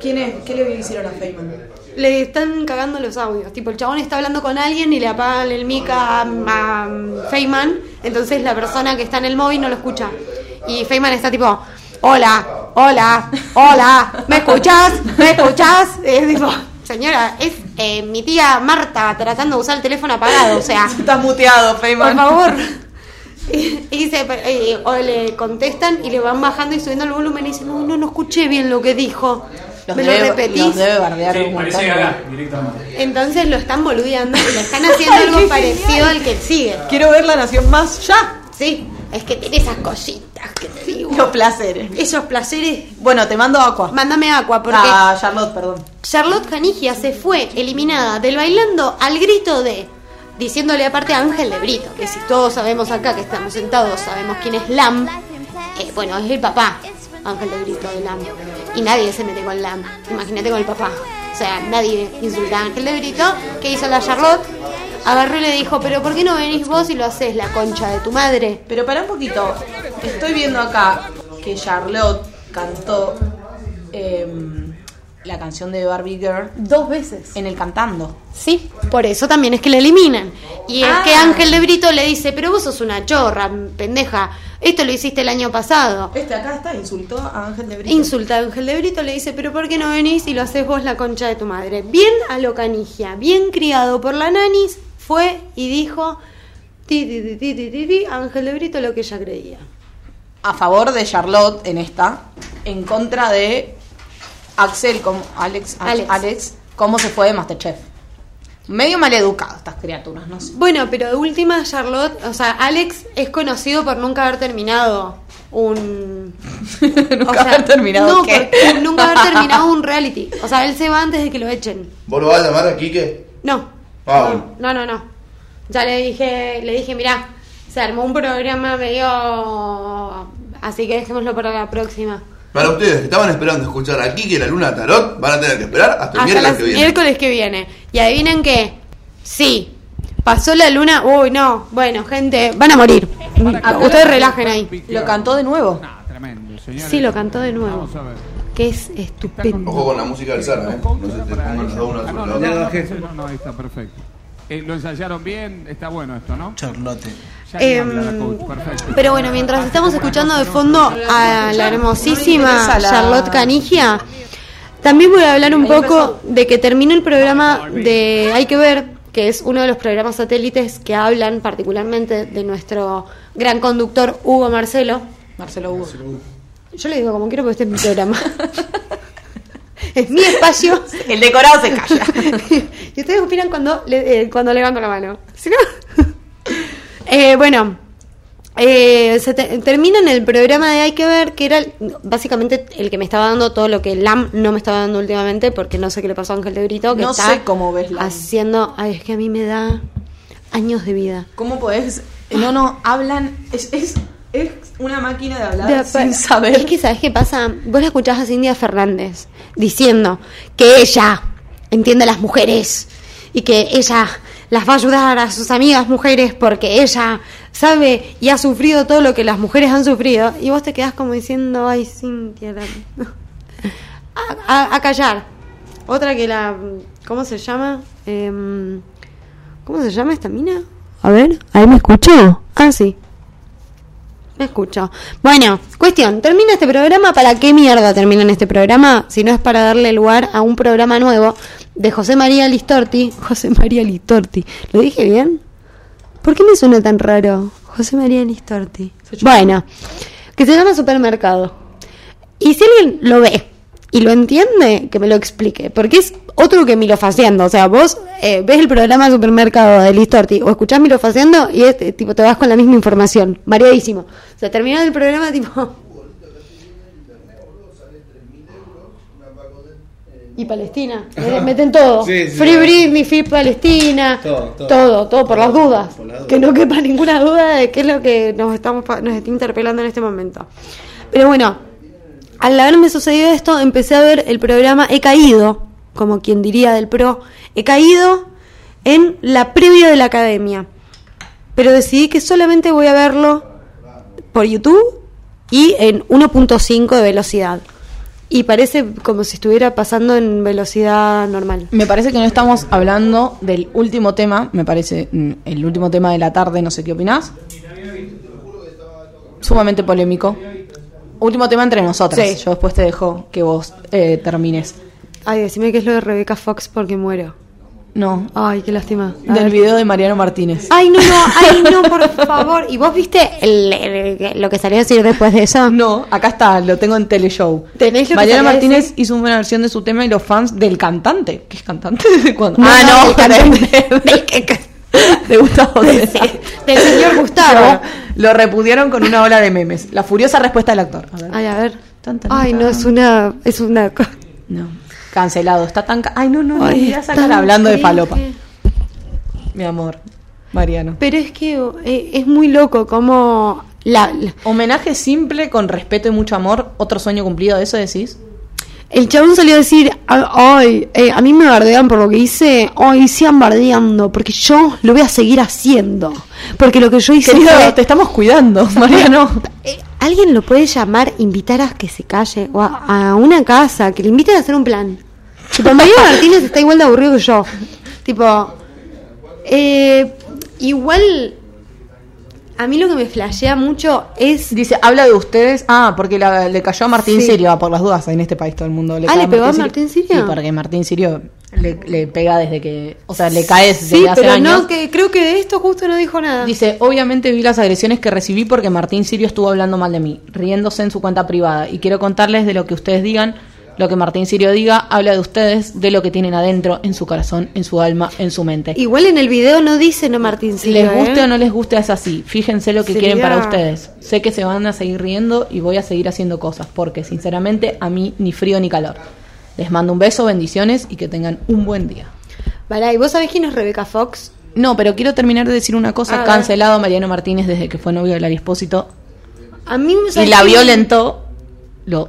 ¿Quién es? ¿Qué le hicieron a Feynman? Le están cagando los audios. Tipo, el chabón está hablando con alguien y le apagan el mic a, a Feynman. Entonces la persona que está en el móvil no lo escucha. Y Feynman está tipo, hola, hola, hola, ¿me escuchas? ¿Me escuchas? Es tipo, señora, es eh, mi tía Marta tratando de usar el teléfono apagado. O sea, Estás muteado, por Feynman. favor. Y, eh, o le contestan y le van bajando y subiendo el volumen y dicen, no, no, no escuché bien lo que dijo. Los ¿Me debe, lo repetís? los debe bardear Sí, un parece montón. Gaga directamente. Entonces lo están boludeando y le están haciendo algo parecido al que sigue. Quiero ver la nación más ya. Sí, es que tiene esas cositas que te digo. Los placeres. Esos placeres. Bueno, te mando Aqua. Mándame agua porque Ah, Charlotte, perdón. Charlotte Canigia se fue eliminada del bailando al grito de. Diciéndole aparte a Ángel de Brito, que si todos sabemos acá que estamos sentados, sabemos quién es Lam. eh, bueno, es el papá, Ángel de Brito de Lam. Y nadie se mete con Lam. Imagínate con el papá. O sea, nadie insulta a Ángel de Brito. ¿Qué hizo la Charlotte? Agarró y le dijo, pero ¿por qué no venís vos y lo haces la concha de tu madre? Pero para un poquito, estoy viendo acá que Charlotte cantó em, la canción de Barbie Girl Dos veces. en el cantando. Sí, por eso también es que le eliminan. Y es Ah. que Ángel de Brito le dice, pero vos sos una chorra, pendeja. Esto lo hiciste el año pasado. Este acá está, insultó a Ángel de Brito. Insulta a Ángel de Brito, le dice, pero ¿por qué no venís y lo haces vos la concha de tu madre? Bien a lo canigia, bien criado por la nanis, fue y dijo, ti, ti, ti, ti, ti, ti, ti, Ángel de Brito lo que ella creía. a favor de Charlotte en esta, en contra de Axel, como Alex, Alex. Alex. cómo se fue de Masterchef. Medio maleducado estas criaturas, no sé. Bueno, pero de última Charlotte, o sea, Alex es conocido por nunca haber terminado un... Nunca o sea, haber terminado no, ¿qué? nunca haber terminado un reality. O sea, él se va antes de que lo echen. ¿Vos lo vas a llamar a Quique? No. Ah, no, bueno. no, no, no. Ya le dije, le dije, mirá, se armó un programa medio... Así que dejémoslo para la próxima. Para ustedes que estaban esperando escuchar a Quique la luna tarot, van a tener que esperar hasta el Hasta miércoles que viene. miércoles que viene. Y adivinen qué. Sí. Pasó la luna. Uy, no. Bueno, gente, van a morir. Ustedes relajen ahí. Lo cantó de nuevo. Tremendo, señores. Sí, lo cantó de nuevo. Vamos a ver. Que es estupendo. Ojo con la música del Sara, ¿eh? No se te pongan los Ah, sobre no, el no, otro. Ya lo no, bajé. no, no, ahí está perfecto. Eh, lo ensayaron bien, está bueno esto, ¿no? Charlotte. La perfecto. Pero bueno, mientras estamos escuchando de fondo a la hermosísima la- Charlotte Canigia, también voy a hablar un poco de que terminó el programa de Hay que ver, que es uno de los programas satélites que hablan particularmente de nuestro gran conductor Hugo Marcelo. Marcelo Hugo. Yo le digo como quiero porque este es mi programa. es mi espacio. El decorado se calla. y ustedes opinan cuando, le- eh, cuando levanto la mano. Si no- Eh, bueno, eh, se te- termina en el programa de Hay que ver, que era el- básicamente el que me estaba dando todo lo que LAM no me estaba dando últimamente, porque no sé qué le pasó a Ángel de Brito. Que No está sé cómo ves LAM. Haciendo. Ay, es que a mí me da años de vida. ¿Cómo podés? No, no, hablan. Es, es, es una máquina de hablar De- sin saber. Es que, ¿sabes qué pasa? Vos la escuchás a Cindy Fernández diciendo que ella entiende a las mujeres y que ella las va a ayudar a sus amigas mujeres porque ella sabe y ha sufrido todo lo que las mujeres han sufrido. Y vos te quedás como diciendo, ay, Cintia, a- a callar. Otra que la. ¿Cómo se llama? Em, ¿Cómo se llama esta mina? A ver, ¿ahí me escuchó? Ah, sí. Me escucho. Bueno, cuestión, termina este programa. ¿Para qué mierda termina en este programa? Si no es para darle lugar a un programa nuevo de José María Listorti. José María Listorti. ¿Lo dije bien? ¿Por qué me suena tan raro? José María Listorti. Bueno, que se llama Supermercado. Y si alguien lo ve y lo entiende, que me lo explique. Porque es otro que Milofaciendo. O sea, vos eh, ves el programa Supermercado de Listorti o escuchás Milofaciendo y es, eh, tipo, te vas con la misma información. Variadísimo. O sea, terminás el programa tipo... Y Palestina, meten todo. Sí, sí, Free sí. Britney, Free Palestina, Todo, todo. todo, todo, por las dudas. Por las dudas. Que no quepa ninguna duda de qué es lo que nos estamos nos está interpelando en este momento. Pero bueno, al haberme sucedido esto, empecé a ver el programa He caído, como quien diría del pro, he caído en la previa de la academia. Pero decidí que solamente voy a verlo por YouTube y en 1.5 de velocidad. Y parece como si estuviera pasando en velocidad normal. Me parece que no estamos hablando del último tema, me parece mm, el último tema de la tarde, no sé qué opinás. Sumamente polémico. Último tema entre nosotras. Sí. Yo después te dejo que vos eh, termines. Ay, decime qué es lo de Rebecca Fox porque muero. No, Ay, qué lástima. A del ver. video de Mariano Martínez. Ay, no, no, ay, no, por favor. ¿Y vos viste el- el- lo que salió a decir después de eso? No, acá está, lo tengo en Teleshow. ¿Tenés lo Mariano Martínez decir? hizo una versión de su tema y los fans del cantante. ¿Qué es cantante? ¿Desde cuándo? Ah, no, no, del cantante. del que- de Gustavo Cerati. Del señor Gustavo. Lo repudiaron con una ola de memes. La furiosa respuesta del actor. A ver. Ay, a ver. Tan, tan, Ay, no, es una. Es una. No, cancelado. Está tan. ca- Ay, no, no, no. Ay, sacar hablando de falopa. Mi amor, Mariano. Pero es que eh, es muy loco como. La, la- Homenaje simple, con respeto y mucho amor. Otro sueño cumplido, ¿eso decís? El chabón salió a decir: Ay, eh, a mí me bardean por lo que hice. Ay, sigan bardeando. Porque yo lo voy a seguir haciendo. Porque lo que yo hice. Querido, fue- te estamos cuidando, Mariano. Eh, ¿Alguien lo puede llamar, invitar a que se calle? O a, a una casa, que le inviten a hacer un plan. Tipo, Mariano Martínez está igual de aburrido que yo. Tipo, eh, igual, a mí lo que me flashea mucho es... Dice, habla de ustedes. Ah, porque la- le cayó a Martín Sí. Sirio, por las dudas, en este país todo el mundo le Ah, cae ¿le pegó a Martín Sirio? Sí, porque Martín Sirio le, le pega desde que. O sea, le cae desde Sí, hace pero años. no, que creo que de esto justo no dijo nada. Dice, obviamente vi las agresiones que recibí porque Martín Sirio estuvo hablando mal de mí, riéndose en su cuenta privada. Y quiero contarles de lo que ustedes digan, lo que Martín Sirio diga, habla de ustedes, de lo que tienen adentro, en su corazón, en su alma, en su mente. Igual en el video no dice no Martín Si Sirio, les guste ¿eh? o no les guste es así. Fíjense lo que Sería- quieren para ustedes. Sé que se van a seguir riendo y voy a seguir haciendo cosas porque sinceramente a mí ni frío ni calor. Les mando un beso, bendiciones y que tengan un buen día. Pará, ¿y vos sabés quién es Rebeca Fox? No, pero quiero terminar de decir una cosa. Cancelado a Mariano Martínez desde que fue novio de Lali Espósito A mí, y ¿sabés la violentó. Lo,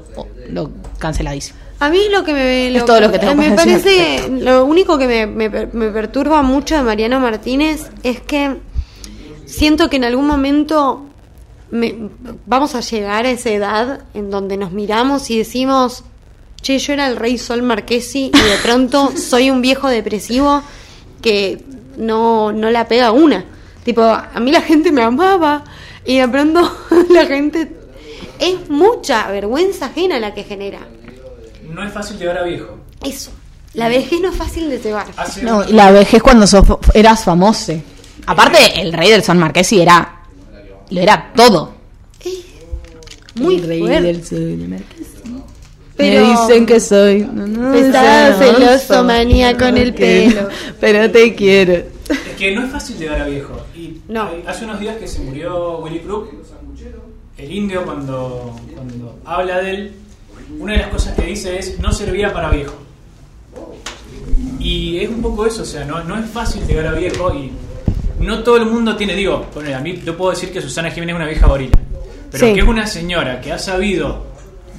lo canceladísimo. A mí lo que me, Es todo lo que tengo me para decir parece, lo único que me, me, me perturba mucho de Mariano Martínez es que siento que en algún momento me- vamos a llegar a esa edad en donde nos miramos y decimos, che, yo era el rey Sol Marquesi y de pronto soy un viejo depresivo que no, no la pega una. Tipo, a mí la gente me amaba y de pronto la gente... Es mucha vergüenza ajena la que genera. No es fácil llegar a viejo. Eso. La vejez no es fácil de llevar. Hace No, y la vejez cuando sos- eras famoso. Aparte, el rey del Son Marquesi era. Lo era todo. Muy el rey fuerte. del Son Marquesi. Pero- Me dicen que soy. No, celoso. manía con el Que- pelo. Pero te quiero. Es que no es fácil llegar a viejo. Y No. hace unos días que se murió Willy Crook, el indio cuando, cuando habla de él, una de las cosas que dice es no servía para viejo. Y es un poco eso, o sea, no, no es fácil llegar a viejo y no todo el mundo tiene, digo, ponele, a mí yo puedo decir que Susana Jiménez es una vieja gorila, pero Sí. que es una señora que ha sabido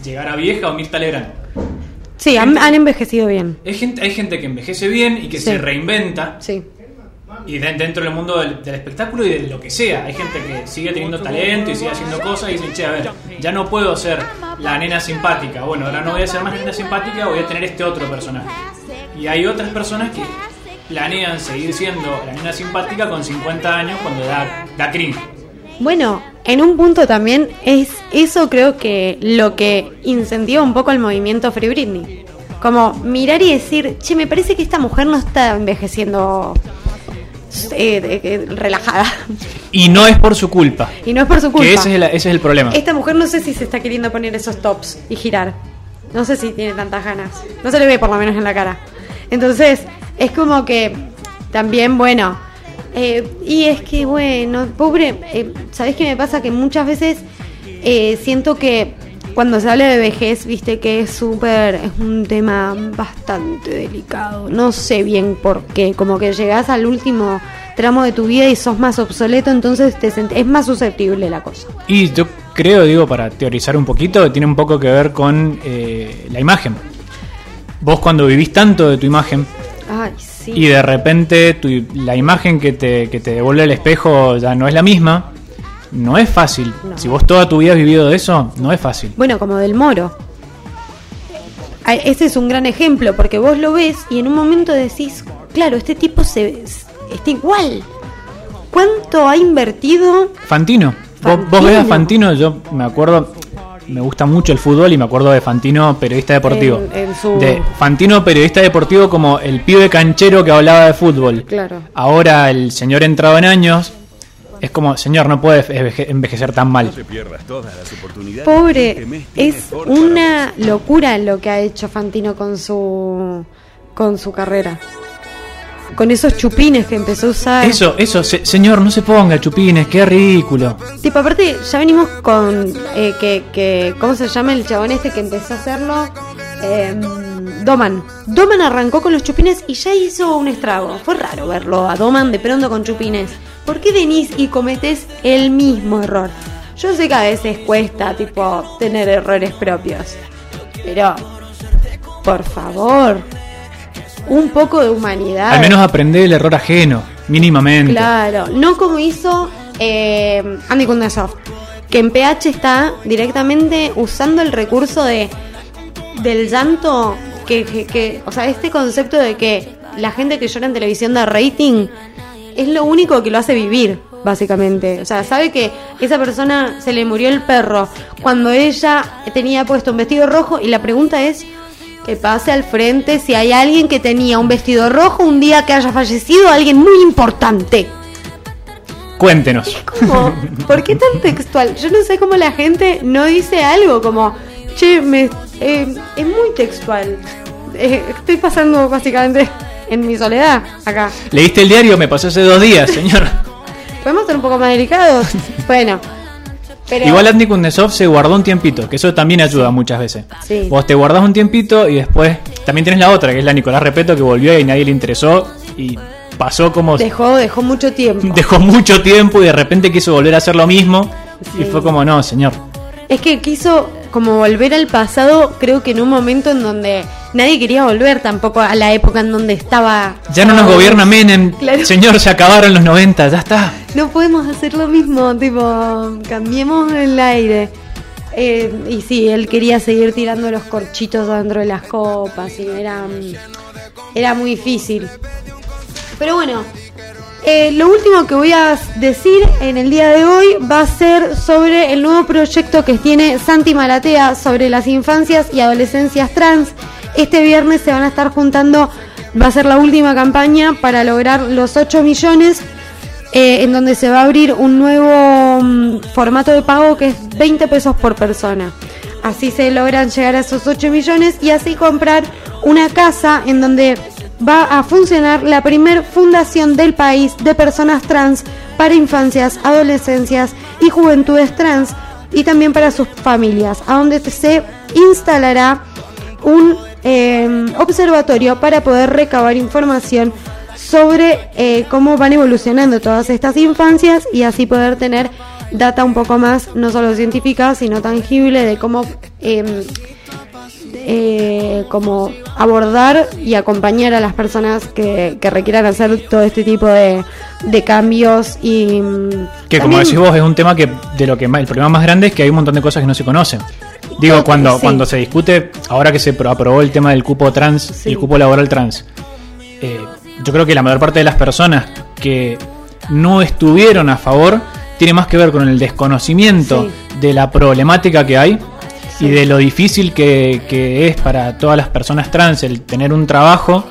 llegar a vieja o Mirta Legrand. Sí, han, han envejecido bien. Hay gente, hay gente que envejece bien y que Sí. se reinventa Sí. Y de- dentro del mundo del, espectáculo y de lo que sea. Hay gente que sigue teniendo talento y sigue haciendo cosas y dicen, che, a ver, ya no puedo ser la nena simpática. Bueno, ahora no voy a ser más nena simpática, voy a tener este otro personaje. Y hay otras personas que planean seguir siendo la nena simpática con 50 años cuando da, da cringe. Bueno, en un punto también es eso creo que lo que incentiva un poco el movimiento Free Britney. Como mirar y decir, che, me parece que esta mujer no está envejeciendo eh, eh, relajada. Y no es por su culpa. Y no es por su culpa. Que ese es el, ese es el problema. Esta mujer no sé si se está queriendo poner esos tops y girar. No sé si tiene tantas ganas. No se le ve por lo menos en la cara. Entonces, es como que también, bueno. eh, y es que, bueno, pobre. ¿Sabés qué me pasa? Que muchas veces siento que cuando se habla de vejez, viste que es súper. Es un tema bastante delicado. No sé bien por qué. Como que llegás al último tramo de tu vida y sos más obsoleto, entonces te es más susceptible la cosa. Y yo creo, digo, para teorizar un poquito, tiene un poco que ver con eh, la imagen. Vos cuando vivís tanto de tu imagen Ay, sí. y de repente tu- la imagen que te, que te devuelve el espejo ya no es la misma, no es fácil. No. Si vos toda tu vida has vivido de eso, no es fácil. Bueno, como del moro. Ay, Ese es un gran ejemplo, porque vos lo ves y en un momento decís, claro, este tipo se está igual. ¿Cuánto ha invertido? Fantino. Vos, vos ves a Fantino, yo me acuerdo, me gusta mucho el fútbol y me acuerdo de Fantino, periodista deportivo. En- en su- De Fantino, periodista deportivo, como el pibe canchero que hablaba de fútbol. Claro. Ahora el señor entrado en años, es como, señor, no puede enveje- envejecer tan mal. Pobre, es una locura lo que ha hecho Fantino con su con su carrera. Con esos chupines que empezó a usar. Eso, eso, se- señor, no se ponga chupines, qué ridículo. Tipo, aparte, ya venimos con eh, que, que. ¿Cómo se llama el chabón este que empezó a hacerlo? Eh, Doman. Doman arrancó con los chupines y ya hizo un estrago. Fue raro verlo a Doman de pronto con chupines. ¿Por qué venís y cometés el mismo error? Yo sé que a veces cuesta, tipo, tener errores propios. Pero, por favor, un poco de humanidad. Al menos aprender el error ajeno, mínimamente. Claro, no como hizo eh, Andy Kundasov, que en PH está directamente usando el recurso de del llanto, que, que- que- o sea, este concepto de que la gente que llora en televisión da rating es lo único que lo hace vivir, básicamente. O sea, sabe que esa persona se le murió el perro cuando ella tenía puesto un vestido rojo y la pregunta es que pase al frente si hay alguien que tenía un vestido rojo un día que haya fallecido, alguien muy importante. Cuéntenos. ¿Cómo? ¿Por qué tan textual? Yo no sé cómo la gente no dice algo como, che, me, eh, es muy textual. Eh, estoy pasando básicamente en mi soledad acá. ¿Leíste el diario? Me pasó hace dos días, señor. ¿Podemos ser un poco más delicados? Bueno. Pero, Igual Andy Kundesov se guardó un tiempito, que eso también ayuda muchas veces. Sí. Vos te guardás un tiempito y después también tenés la otra, que es la Nicolás Repeto, que volvió y nadie le interesó y pasó como... Dejó, dejó mucho tiempo. Dejó mucho tiempo y de repente quiso volver a hacer lo mismo y fue como, no, señor. Es que quiso como volver al pasado, creo que en un momento en donde nadie quería volver tampoco a la época en donde estaba. Ya no nos gobierna Menem, Claro. señor, se acabaron los 90, ya está. No podemos hacer lo mismo, tipo, cambiemos el aire. Eh, y sí, él quería seguir tirando los corchitos adentro de las copas y era, mm, era muy difícil. Pero bueno, eh, lo último que voy a decir en el día de hoy va a ser sobre el nuevo proyecto que tiene Santi Maratea sobre las infancias y adolescencias trans. Este viernes se van a estar juntando, va a ser la última campaña para lograr los 8 millones, eh, en donde se va a abrir un nuevo mm, formato de pago que es 20 pesos por persona. Así se logran llegar a esos 8 millones y así comprar una casa en donde va a funcionar la primer fundación del país de personas trans para infancias, adolescencias y juventudes trans y también para sus familias, a donde se instalará un eh, observatorio para poder recabar información sobre eh, cómo van evolucionando todas estas infancias y así poder tener data un poco más, no solo científica, sino tangible de cómo eh, eh, como abordar y acompañar a las personas que, que requieran hacer todo este tipo de, de cambios y mm, Que como decís vos, es un tema que de lo que el problema más grande es que hay un montón de cosas que no se conocen. Digo, cuando, sí. cuando se discute, ahora que se pro- aprobó el tema del cupo trans, Sí. el cupo laboral trans, eh, yo creo que la mayor parte de las personas que no estuvieron a favor tiene más que ver con el desconocimiento de la problemática que hay y de lo difícil que, que es para todas las personas trans el tener un trabajo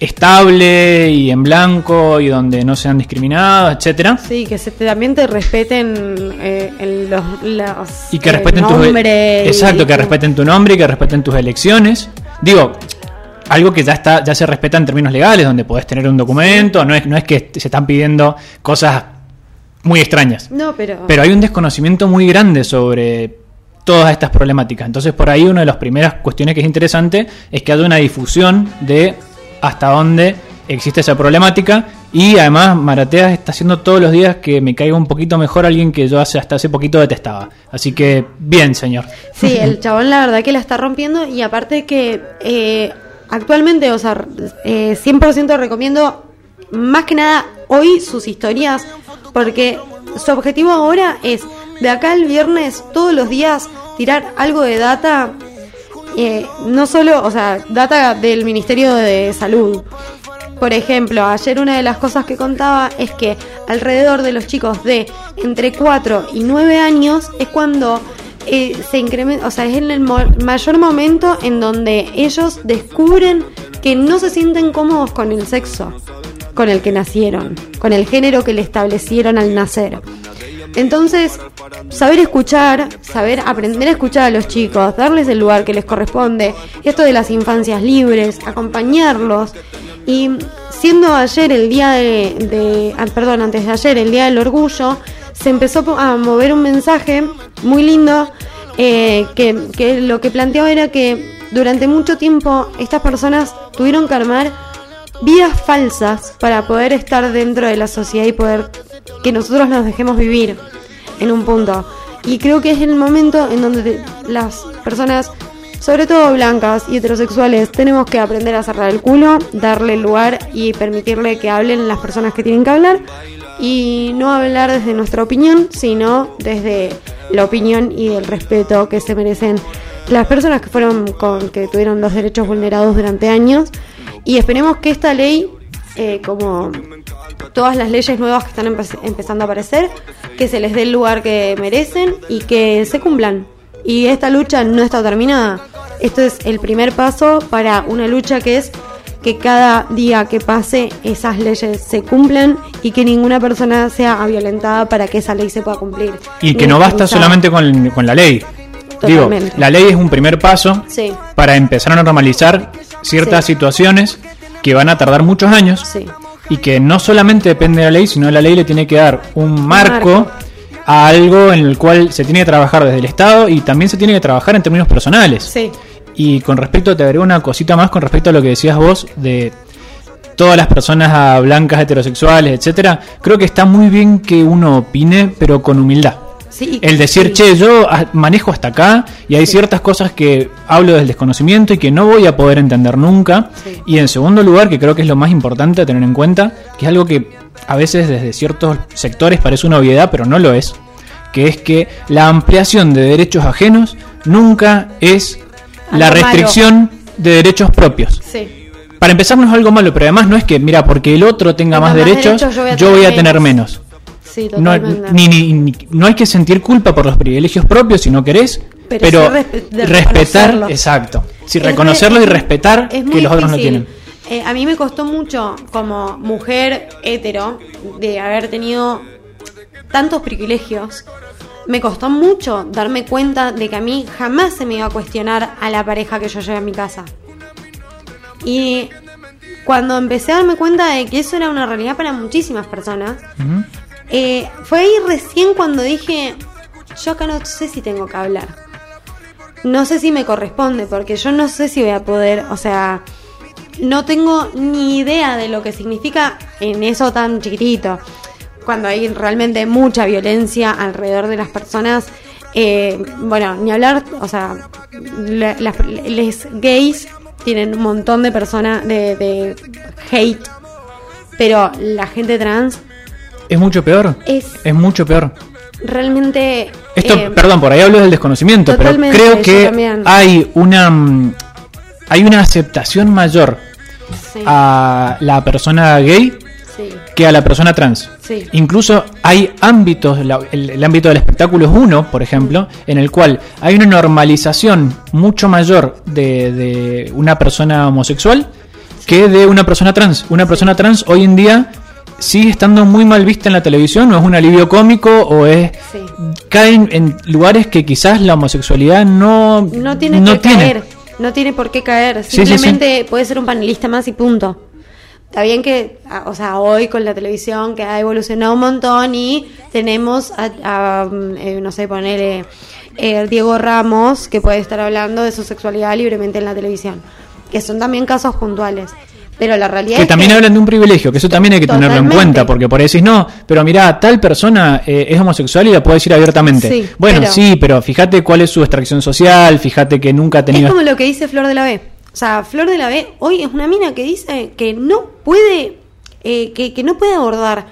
estable y en blanco y donde no sean discriminados, etcétera. Sí, que se también te respeten eh, los, los, Y que respeten tus y- Exacto, que respeten tu nombre y que respeten tus elecciones. Digo, algo que ya está ya se respeta en términos legales, donde podés tener un documento, no es no es que se están pidiendo cosas muy extrañas. No, pero, Pero hay un desconocimiento muy grande sobre todas estas problemáticas. Entonces, por ahí una de las primeras cuestiones que es interesante es que haya una difusión de hasta dónde existe esa problemática. Y además, Maratea está haciendo todos los días que me caiga un poquito mejor alguien que yo hace, hasta hace poquito detestaba. Así que, bien, señor. Sí, el chabón la verdad que la está rompiendo y aparte que eh, actualmente, o sea, eh, 100% recomiendo más que nada hoy sus historias porque su objetivo ahora es de acá al viernes todos los días tirar algo de data, eh, no solo, o sea, data del Ministerio de Salud. Por ejemplo, ayer una de las cosas que contaba es que alrededor de los chicos de entre 4 y 9 años es cuando eh, se incrementa, o sea, es en el mayor momento en donde ellos descubren que no se sienten cómodos con el sexo con el que nacieron, con el género que le establecieron al nacer. Entonces, saber escuchar, saber aprender a escuchar a los chicos, darles el lugar que les corresponde, esto de las infancias libres, acompañarlos. Y siendo ayer el día de, ah, perdón, antes de ayer, el día del orgullo, se empezó a mover un mensaje muy lindo eh, que, que lo que planteaba era que durante mucho tiempo estas personas tuvieron que armar vidas falsas para poder estar dentro de la sociedad y poder que nosotros nos dejemos vivir en un punto. Y creo que es el momento en donde las personas, sobre todo blancas y heterosexuales, tenemos que aprender a cerrar el culo, darle lugar y permitirle que hablen las personas que tienen que hablar y no hablar desde nuestra opinión, sino desde la opinión y el respeto que se merecen las personas que fueron con que tuvieron los derechos vulnerados durante años y esperemos que esta ley eh, como todas las leyes nuevas que están empe- empezando a aparecer que se les dé el lugar que merecen y que se cumplan y esta lucha no está terminada esto es el primer paso para una lucha que es que cada día que pase esas leyes se cumplan y que ninguna persona sea violentada para que esa ley se pueda cumplir. Y que no basta solamente con, con la ley. Digo, Totalmente. la ley es un primer paso Sí. para empezar a normalizar ciertas Sí. situaciones que van a tardar muchos años Sí. y que no solamente depende de la ley, sino la ley le tiene que dar un marco, marco. a algo en el cual se tiene que trabajar desde el Estado y también se tiene que trabajar en términos personales. Sí. Y con respecto, te agrego una cosita más con respecto a lo que decías vos de todas las personas blancas, heterosexuales, etcétera. Creo que está muy bien que uno opine, pero con humildad. Sí, El decir, sí. che, yo ah, manejo hasta acá y hay ciertas cosas que hablo del desconocimiento y que no voy a poder entender nunca. Y en segundo lugar, que creo que es lo más importante a tener en cuenta, que es algo que a veces desde ciertos sectores parece una obviedad, pero no lo es, que es que la ampliación de derechos ajenos nunca es la malo. restricción de derechos propios. Para empezar no es algo malo, pero además no es que, mira, porque el otro tenga Tenga más más derechos, derechos, yo voy a, tener menos. Sí, No, ni, ni- ni- no hay que sentir culpa por los privilegios propios si no querés, Pero pero, respe- respetar, exacto, sí, Es reconocerlos re- y respetar es que los otros no difícil. tienen. Eh, a mí me costó mucho, como mujer hetero, de haber tenido tantos privilegios. Me costó mucho darme cuenta de que a mí jamás se me iba a cuestionar a la pareja que yo llevé a mi casa. Y cuando empecé a darme cuenta de que eso era una realidad para muchísimas personas. Eh, fue ahí recién cuando dije, yo acá no sé si tengo que hablar. No sé si me corresponde, porque yo no sé si voy a poder, o sea, no tengo ni idea de lo que significa en eso tan chiquitito. Cuando hay realmente mucha violencia alrededor de las personas, eh, bueno, ni hablar, o sea, la- las les gays tienen un montón de personas de, de hate, pero la gente trans Es mucho peor. es Es mucho peor. realmente Esto, eh, perdón, por ahí hablo del desconocimiento, pero creo que hay una mm, hay una aceptación mayor sí, a la persona gay sí, que a la persona trans. Sí. Incluso hay ámbitos, la- el, el ámbito del espectáculo es uno, por ejemplo, en el cual hay una normalización mucho mayor de, de una persona homosexual que de una persona trans. Una persona trans hoy en día sigue estando muy mal vista en la televisión, o es un alivio cómico, o es Sí. caen en lugares que quizás la homosexualidad no, No tiene no que tiene. caer, no tiene por qué caer. Sí, sí, sí. Simplemente puede ser un panelista más y punto. Está bien que, o sea, hoy con la televisión que ha evolucionado un montón y tenemos a, a, mm, eh, no sé, ponerle Diego Ramos que puede estar hablando de su sexualidad libremente en la televisión, que son también casos puntuales. Pero la realidad Que es también que hablan de un privilegio, que eso también hay que tenerlo en cuenta, porque por ahí decís, no, pero mira, tal persona eh, es homosexual y la puede decir abiertamente. Sí, bueno, pero- sí, pero fíjate cuál es su extracción social, fíjate que nunca ha Es tenido... como lo que dice Flor de la B. O sea, Flor de la B hoy es una mina que dice que no puede, eh, que, que no puede abordar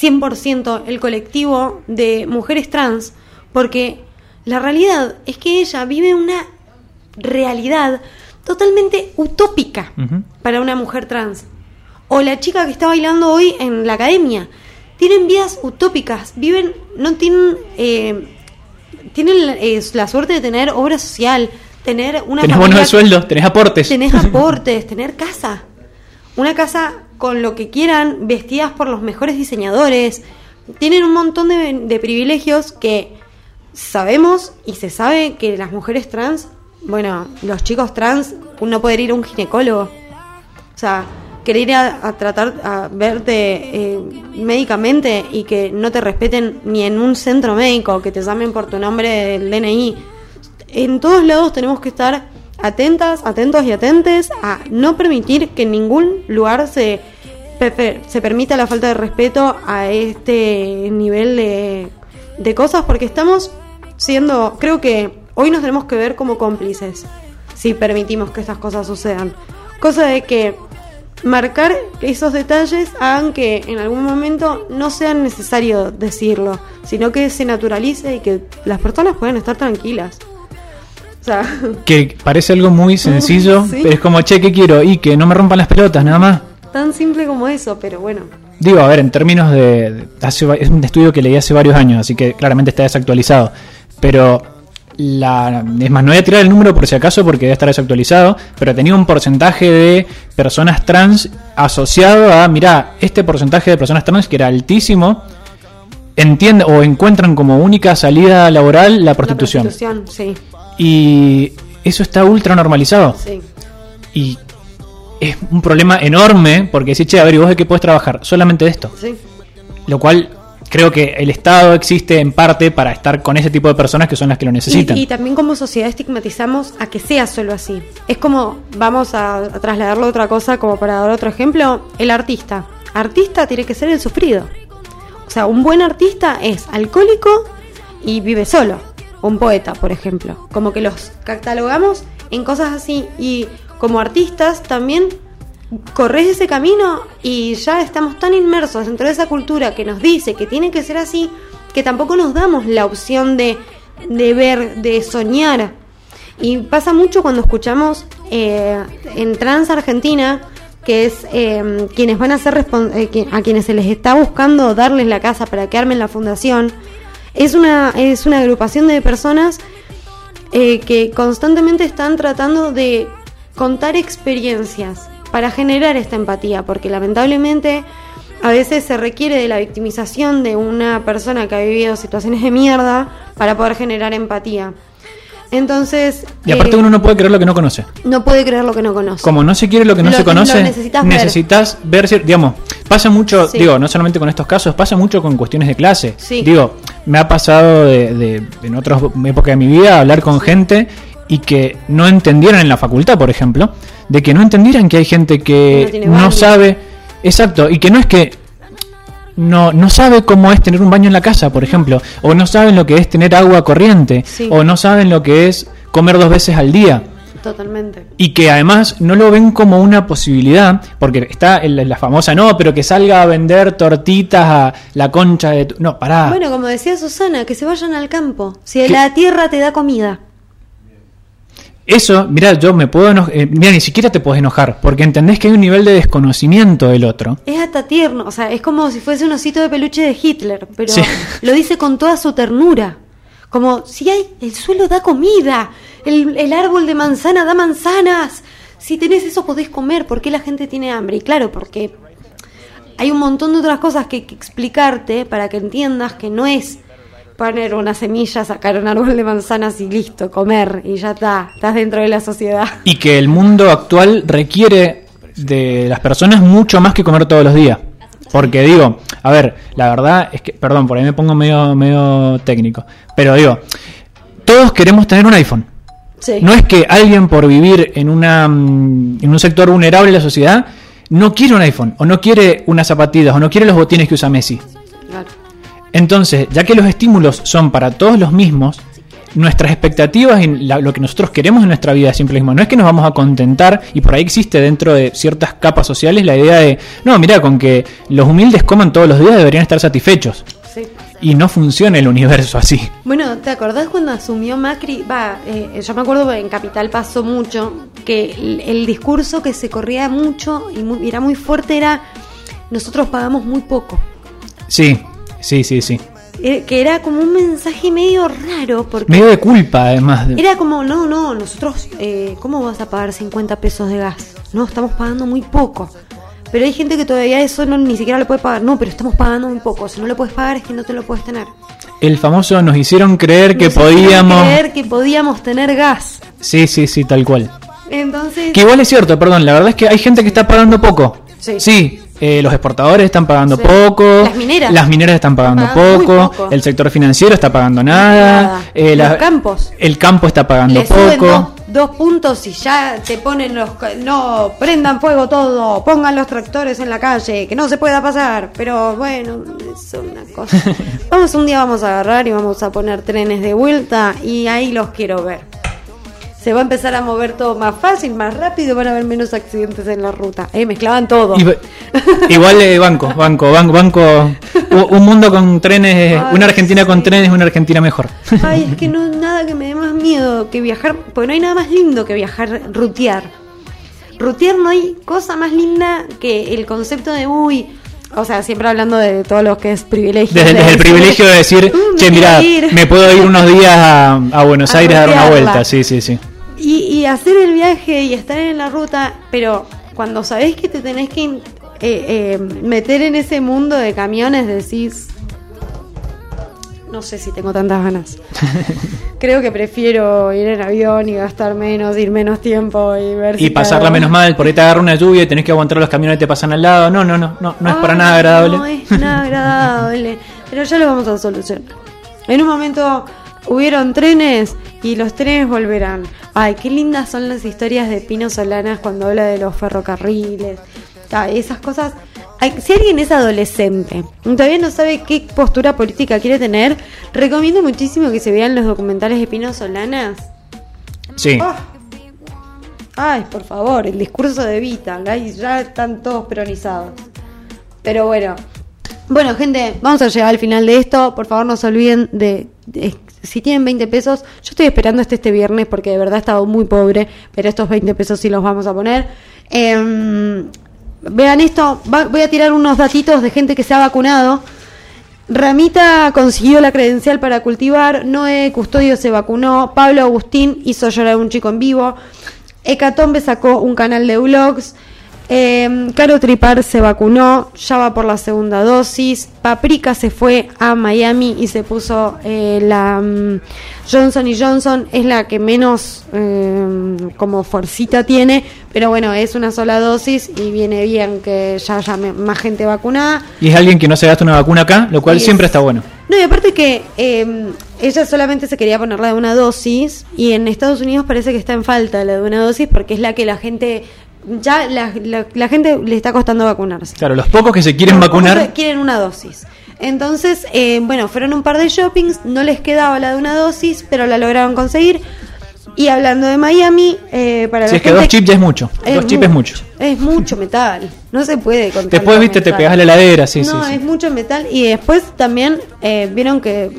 100% el colectivo de mujeres trans, porque la realidad es que ella vive una realidad totalmente utópica Ujú. Para una mujer trans. O la chica que está bailando hoy en la academia. Tienen vidas utópicas, viven, no tienen, eh, tienen eh, la suerte de tener obra social, tener una tenés bonos de sueldo, tenés aportes. tenés aportes, tener casa. Una casa con lo que quieran, vestidas por los mejores diseñadores. Tienen un montón de, de privilegios que sabemos y se sabe que las mujeres trans, bueno, los chicos trans, no poder ir a un ginecólogo. O sea, querer ir a, tratar, a verte eh, médicamente y que no te respeten ni en un centro médico, que te llamen por tu nombre del DNI. En todos lados tenemos que estar atentas, atentos y atentes a no permitir que en ningún lugar se, se permita la falta de respeto a este nivel de, de cosas, porque estamos siendo, creo que hoy nos tenemos que ver como cómplices si permitimos que estas cosas sucedan. Cosa de que marcar esos detalles hagan que en algún momento no sea necesario decirlo, sino que se naturalice y que las personas puedan estar tranquilas. O sea, Que parece algo muy sencillo, Sí. pero es como, che, ¿qué quiero? Y que no me rompan las pelotas, nada más. tan simple como eso, pero bueno. Digo, a ver, en términos de... hace, es un estudio que leí hace varios años, así que claramente está desactualizado. Pero, la, es más, no voy a tirar el número por si acaso porque debe estar desactualizado, pero tenía un porcentaje de personas trans asociado a, mirá, este porcentaje de personas trans que era altísimo, entiende o encuentran como única salida laboral la prostitución. La prostitución, sí, Y eso está ultra normalizado. sí. Y es un problema enorme porque decís, che, a ver, ¿y vos de qué puedes trabajar? Solamente de esto. sí. Lo cual creo que el Estado existe en parte para estar con ese tipo de personas que son las que lo necesitan. Y, y también como sociedad estigmatizamos a que sea solo así. Es como, vamos a, a trasladarlo a otra cosa, como para dar otro ejemplo, el artista. Artista tiene que ser el sufrido. O sea, un buen artista es alcohólico y vive solo. Un poeta, por ejemplo. Como que los catalogamos en cosas así. Y como artistas también corres ese camino y ya estamos tan inmersos dentro de esa cultura que nos dice que tiene que ser así, que tampoco nos damos la opción de, de ver, de soñar. Y pasa mucho cuando escuchamos eh, en Trans Argentina, que es eh, quienes van a ser eh, a quienes se les está buscando darles la casa para que armen la fundación. Es una, es una agrupación de personas que constantemente están tratando de contar experiencias para generar esta empatía, porque lamentablemente a veces se requiere de la victimización de una persona que ha vivido situaciones de mierda para poder generar empatía. Entonces, Y aparte eh, uno no puede creer lo que no conoce. no puede creer lo que no conoce. Como no se quiere lo que no Lo- se conoce, necesitas ver. necesitas ver, cier- digamos, pasa mucho, Sí. digo, no solamente con estos casos, pasa mucho con cuestiones de clase. Sí. Digo, me ha pasado de, de- en otras épocas de mi vida hablar con gente y que no entendieran en la facultad, por ejemplo, de que no entendieran que hay gente que no, sabe, exacto, y que no es que no, no sabe cómo es tener un baño en la casa, por ejemplo, o no saben lo que es tener agua corriente, Sí. o no saben lo que es comer dos veces al día Totalmente. y que además no lo ven como una posibilidad, porque está la famosa, no, pero que salga a vender tortitas a la concha de... tu-". No, pará. Bueno, como decía Susana, que se vayan al campo. Si ¿Qué? la tierra te da comida. Eso, mira, yo me puedo enojar, mira, ni siquiera te puedes enojar, porque entendés que hay un nivel de desconocimiento del otro. Es hasta tierno, o sea, es como si fuese un osito de peluche de Hitler, pero Sí. lo dice con toda su ternura. Como si hay, el suelo da comida, el, el árbol de manzana da manzanas, si tenés eso podés comer, ¿por qué la gente tiene hambre? Y claro, porque hay un montón de otras cosas que hay que explicarte para que entiendas que no es poner una semilla, sacar un árbol de manzanas y listo, comer y ya está, estás dentro de la sociedad. Y que el mundo actual requiere de las personas mucho más que comer todos los días. Porque digo, a ver, la verdad es que, perdón, por ahí me pongo medio, medio técnico, pero digo, todos queremos tener un iPhone. Sí. No es que alguien por vivir en, una, mm, en un sector vulnerable de la sociedad no quiere un iPhone, o no quiere unas zapatillas, o no quiere los botines que usa Messi. Entonces, ya que los estímulos son para todos los mismos, nuestras expectativas y la- lo que nosotros queremos en nuestra vida es simple mismo. No es que nos vamos a contentar, y por ahí existe dentro de ciertas capas sociales la idea de, no, mira, con que los humildes coman todos los días deberían estar satisfechos. Sí. Y no funciona el universo así. Bueno, ¿te acordás cuando asumió Macri? Va, eh, yo me acuerdo que en Capital pasó mucho, que el, el discurso que se corría mucho y muy- era muy fuerte era, nosotros pagamos muy poco. Sí, sí, sí, sí. Eh, que era como un mensaje medio raro, porque Medio de culpa, además. de- era como, no, no, nosotros, eh, ¿cómo vas a pagar 50 pesos de gas? No, estamos pagando muy poco. Pero hay gente que todavía eso no, ni siquiera lo puede pagar. No, pero estamos pagando muy poco. Si no lo puedes pagar es que no te lo puedes tener. El famoso nos hicieron creer que Nos podíamos... creer que podíamos tener gas. Sí, sí, sí, tal cual. Entonces... Que igual es cierto, perdón, la verdad es que hay gente que está pagando poco. Sí. Eh, los exportadores están pagando Sí. poco. Las mineras. Las mineras están pagando, Están pagando muy poco, poco. El sector financiero está pagando nada. Nada. eh, Los la- campos. El campo está pagando Le suben dos, poco. dos puntos y ya te ponen los... No, prendan fuego todo, pongan los tractores en la calle, que no se pueda pasar. Pero bueno, es una cosa. Vamos, un día vamos a agarrar y vamos a poner trenes de vuelta y ahí los quiero ver. Se va a empezar a mover todo más fácil, más rápido, van a haber menos accidentes en la ruta. Eh, mezclaban todo. Igual eh, banco, banco, banco, banco. Un mundo con trenes, Ay, una Argentina con trenes, una Argentina mejor. Ay, es que no nada que me dé más miedo que viajar, porque no hay nada más lindo que viajar, rutear. Rutear no hay cosa más linda que el concepto de uy, o sea, siempre hablando de todo lo que es privilegio. Desde, de desde el privilegio de decir, "Mm, che, mira, quiero ir". me puedo ir unos días a, a Buenos A Aires a dar una vuelta. Sí, sí, sí. Y, y hacer el viaje y estar en la ruta, pero cuando sabés que te tenés que eh, eh, meter en ese mundo de camiones, decís, no sé si tengo tantas ganas. Creo que prefiero ir en avión y gastar menos, ir menos tiempo y ver Y si pasarla menos mal, por ahí te agarra una lluvia y tenés que aguantar los camiones que te pasan al lado. No, no, no, no, no es para nada agradable. No es nada agradable. Pero ya lo vamos a solucionar. En un momento hubieron trenes y los trenes volverán. Ay, qué lindas son las historias de Pino Solanas cuando habla de los ferrocarriles. Ay, esas cosas. Ay, si alguien es adolescente y todavía no sabe qué postura política quiere tener, recomiendo muchísimo que se vean los documentales de Pino Solanas. Sí. Ah. Ay, por favor, el discurso de Vita, ay, ya están todos peronizados. Pero bueno. Bueno, gente, vamos a llegar al final de esto. Por favor, no se olviden de, de- si tienen 20 pesos, yo estoy esperando este este viernes porque de verdad he estado muy pobre, pero estos 20 pesos sí los vamos a poner. Em, vean esto, va- voy a tirar unos datitos de gente que se ha vacunado. Ramita consiguió la credencial para cultivar, Noé Custodio se vacunó, Pablo Agustín hizo llorar a un chico en vivo, Hecatombe sacó un canal de vlogs, eh, Caro Tripar se vacunó, ya va por la segunda dosis, Paprika se fue a Miami y se puso eh, la mm, Johnson y Johnson, es la que menos eh, como forcita tiene, pero bueno, es una sola dosis y viene bien que ya haya más gente vacunada. Y es alguien que no se gasta una vacuna acá, lo cual es- siempre está bueno. No, y aparte que eh, ella solamente se quería poner la de una dosis y en Estados Unidos parece que está en falta la de una dosis porque es la que la gente, ya la, la- la gente le está costando vacunarse. Claro, los pocos que se quieren Los vacunar, Quieren una dosis. Entonces, eh, bueno, fueron un par de shoppings, no les quedaba la de una dosis, pero la lograron conseguir. Y hablando de Miami, eh, para si la es que dos chips ya es mucho. dos chips es mucho. Es mucho metal. No se puede con Después, viste, te pegas la heladera, sí, no, sí, sí. es mucho metal. Y después también eh, vieron que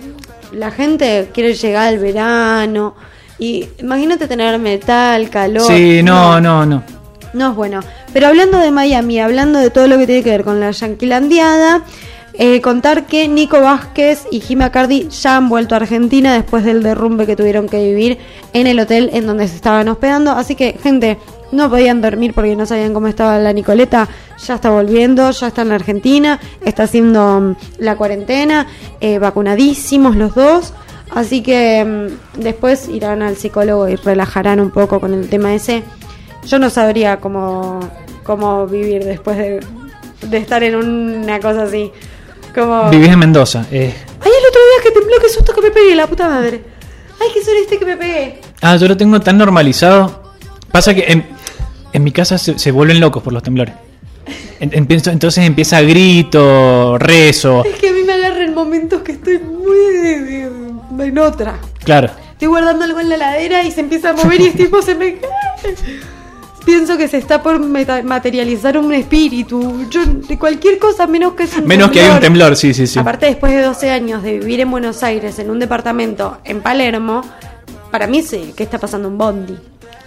la gente quiere llegar al verano. Y imagínate tener metal, calor. Sí, no, no, no. No es bueno. Pero hablando de Miami, hablando de todo lo que tiene que ver con la yanquilandiada, eh, contar que Nico Vázquez y Jimmy Cardi ya han vuelto a Argentina después del derrumbe que tuvieron que vivir en el hotel en donde se estaban hospedando. Así que, gente, no podían dormir porque no sabían cómo estaba la Nicoleta, ya está volviendo, ya está en la Argentina, está haciendo mm, la cuarentena, eh, vacunadísimos los dos, así que mm, después irán al psicólogo y relajarán un poco con el tema ese. Yo no sabría cómo, cómo vivir después de, de estar en una cosa así. Como... Vivís en Mendoza. eh. Ay, el otro día que tembló, qué susto que me pegué, la puta madre. Ay, qué este que me pegué. Ah, yo lo tengo tan normalizado. Pasa que en, en mi casa se, se vuelven locos por los temblores. En- entonces empieza grito, rezo. Es que a mí me agarra en momentos que estoy muy en otra. Claro. Estoy guardando algo en la heladera y se empieza a mover y es tipo se me cae. Pienso que se está por materializar un espíritu. Yo de cualquier cosa menos que es un Menos que hay un temblor, sí, sí, sí. Aparte, después de 12 años de vivir en Buenos Aires, en un departamento en Palermo, para mí sí, que está pasando un bondi.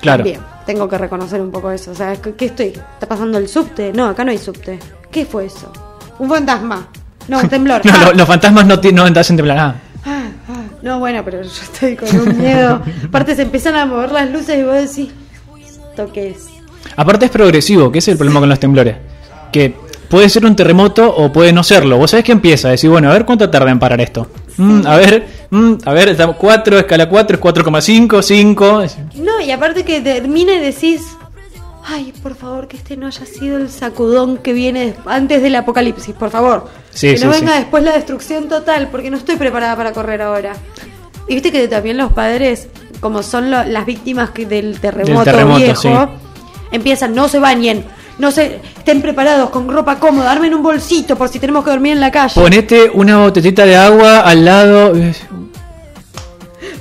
Claro. Bien, tengo que reconocer un poco eso. O sea, ¿qué, qué estoy? ¿Está pasando el subte? No, acá no hay subte. ¿Qué fue eso? Un fantasma. No, un temblor. No, Ah, lo- los fantasmas no, no hacen temblar nada. ah, ah. No, bueno, pero yo estoy con un miedo. Aparte, se empiezan a mover las luces y vos decís, ¿esto qué es? Aparte es progresivo, que es el problema con los temblores. Que puede ser un terremoto o puede no serlo. Vos sabés que empieza a decir, bueno, a ver cuánto tarda en parar esto. Mm, a ver, mm, a ver, estamos 4, escala 4 es 4,5, 5. No, y aparte que termina y decís, ay, por favor, que este no haya sido el sacudón que viene antes del apocalipsis, por favor. Sí, que sí, no sí. venga después la destrucción total, porque no estoy preparada para correr ahora. Y viste que también los padres, como son lo- las víctimas que del terremoto, terremoto, viejo, sí. empiezan, no se bañen, no se estén preparados con ropa cómoda, armen un bolsito por si tenemos que dormir en la calle. Ponete una botellita de agua al lado.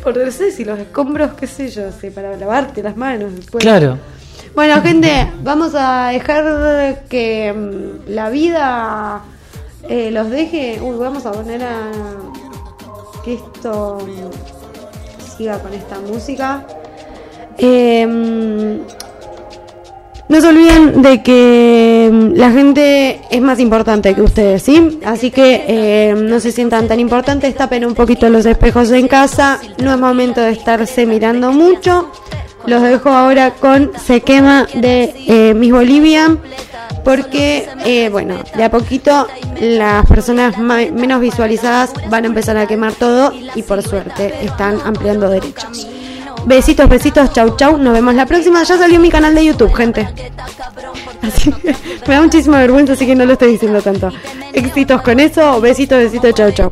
Por no sé si los escombros, qué sé yo, para lavarte las manos después. Claro. Bueno, gente, vamos a dejar que mm, la vida eh, los deje. Uy, vamos a poner a que esto con esta música. Mm, no se olviden de que mm, la gente es más importante que ustedes, ¿sí? Así que eh, no se sientan tan importantes, tapen un poquito los espejos en casa, no es momento de estarse mirando mucho. Los dejo ahora con Se quema de eh, Miss Bolivia, porque, eh, bueno, de a poquito las personas menos visualizadas van a empezar a quemar todo y por suerte están ampliando derechos. Besitos, besitos, chau chau, nos vemos la próxima. Ya salió mi canal de YouTube, gente. Me da muchísima vergüenza, así que no lo estoy diciendo tanto. Éxitos con eso, besitos, besitos, chau chau.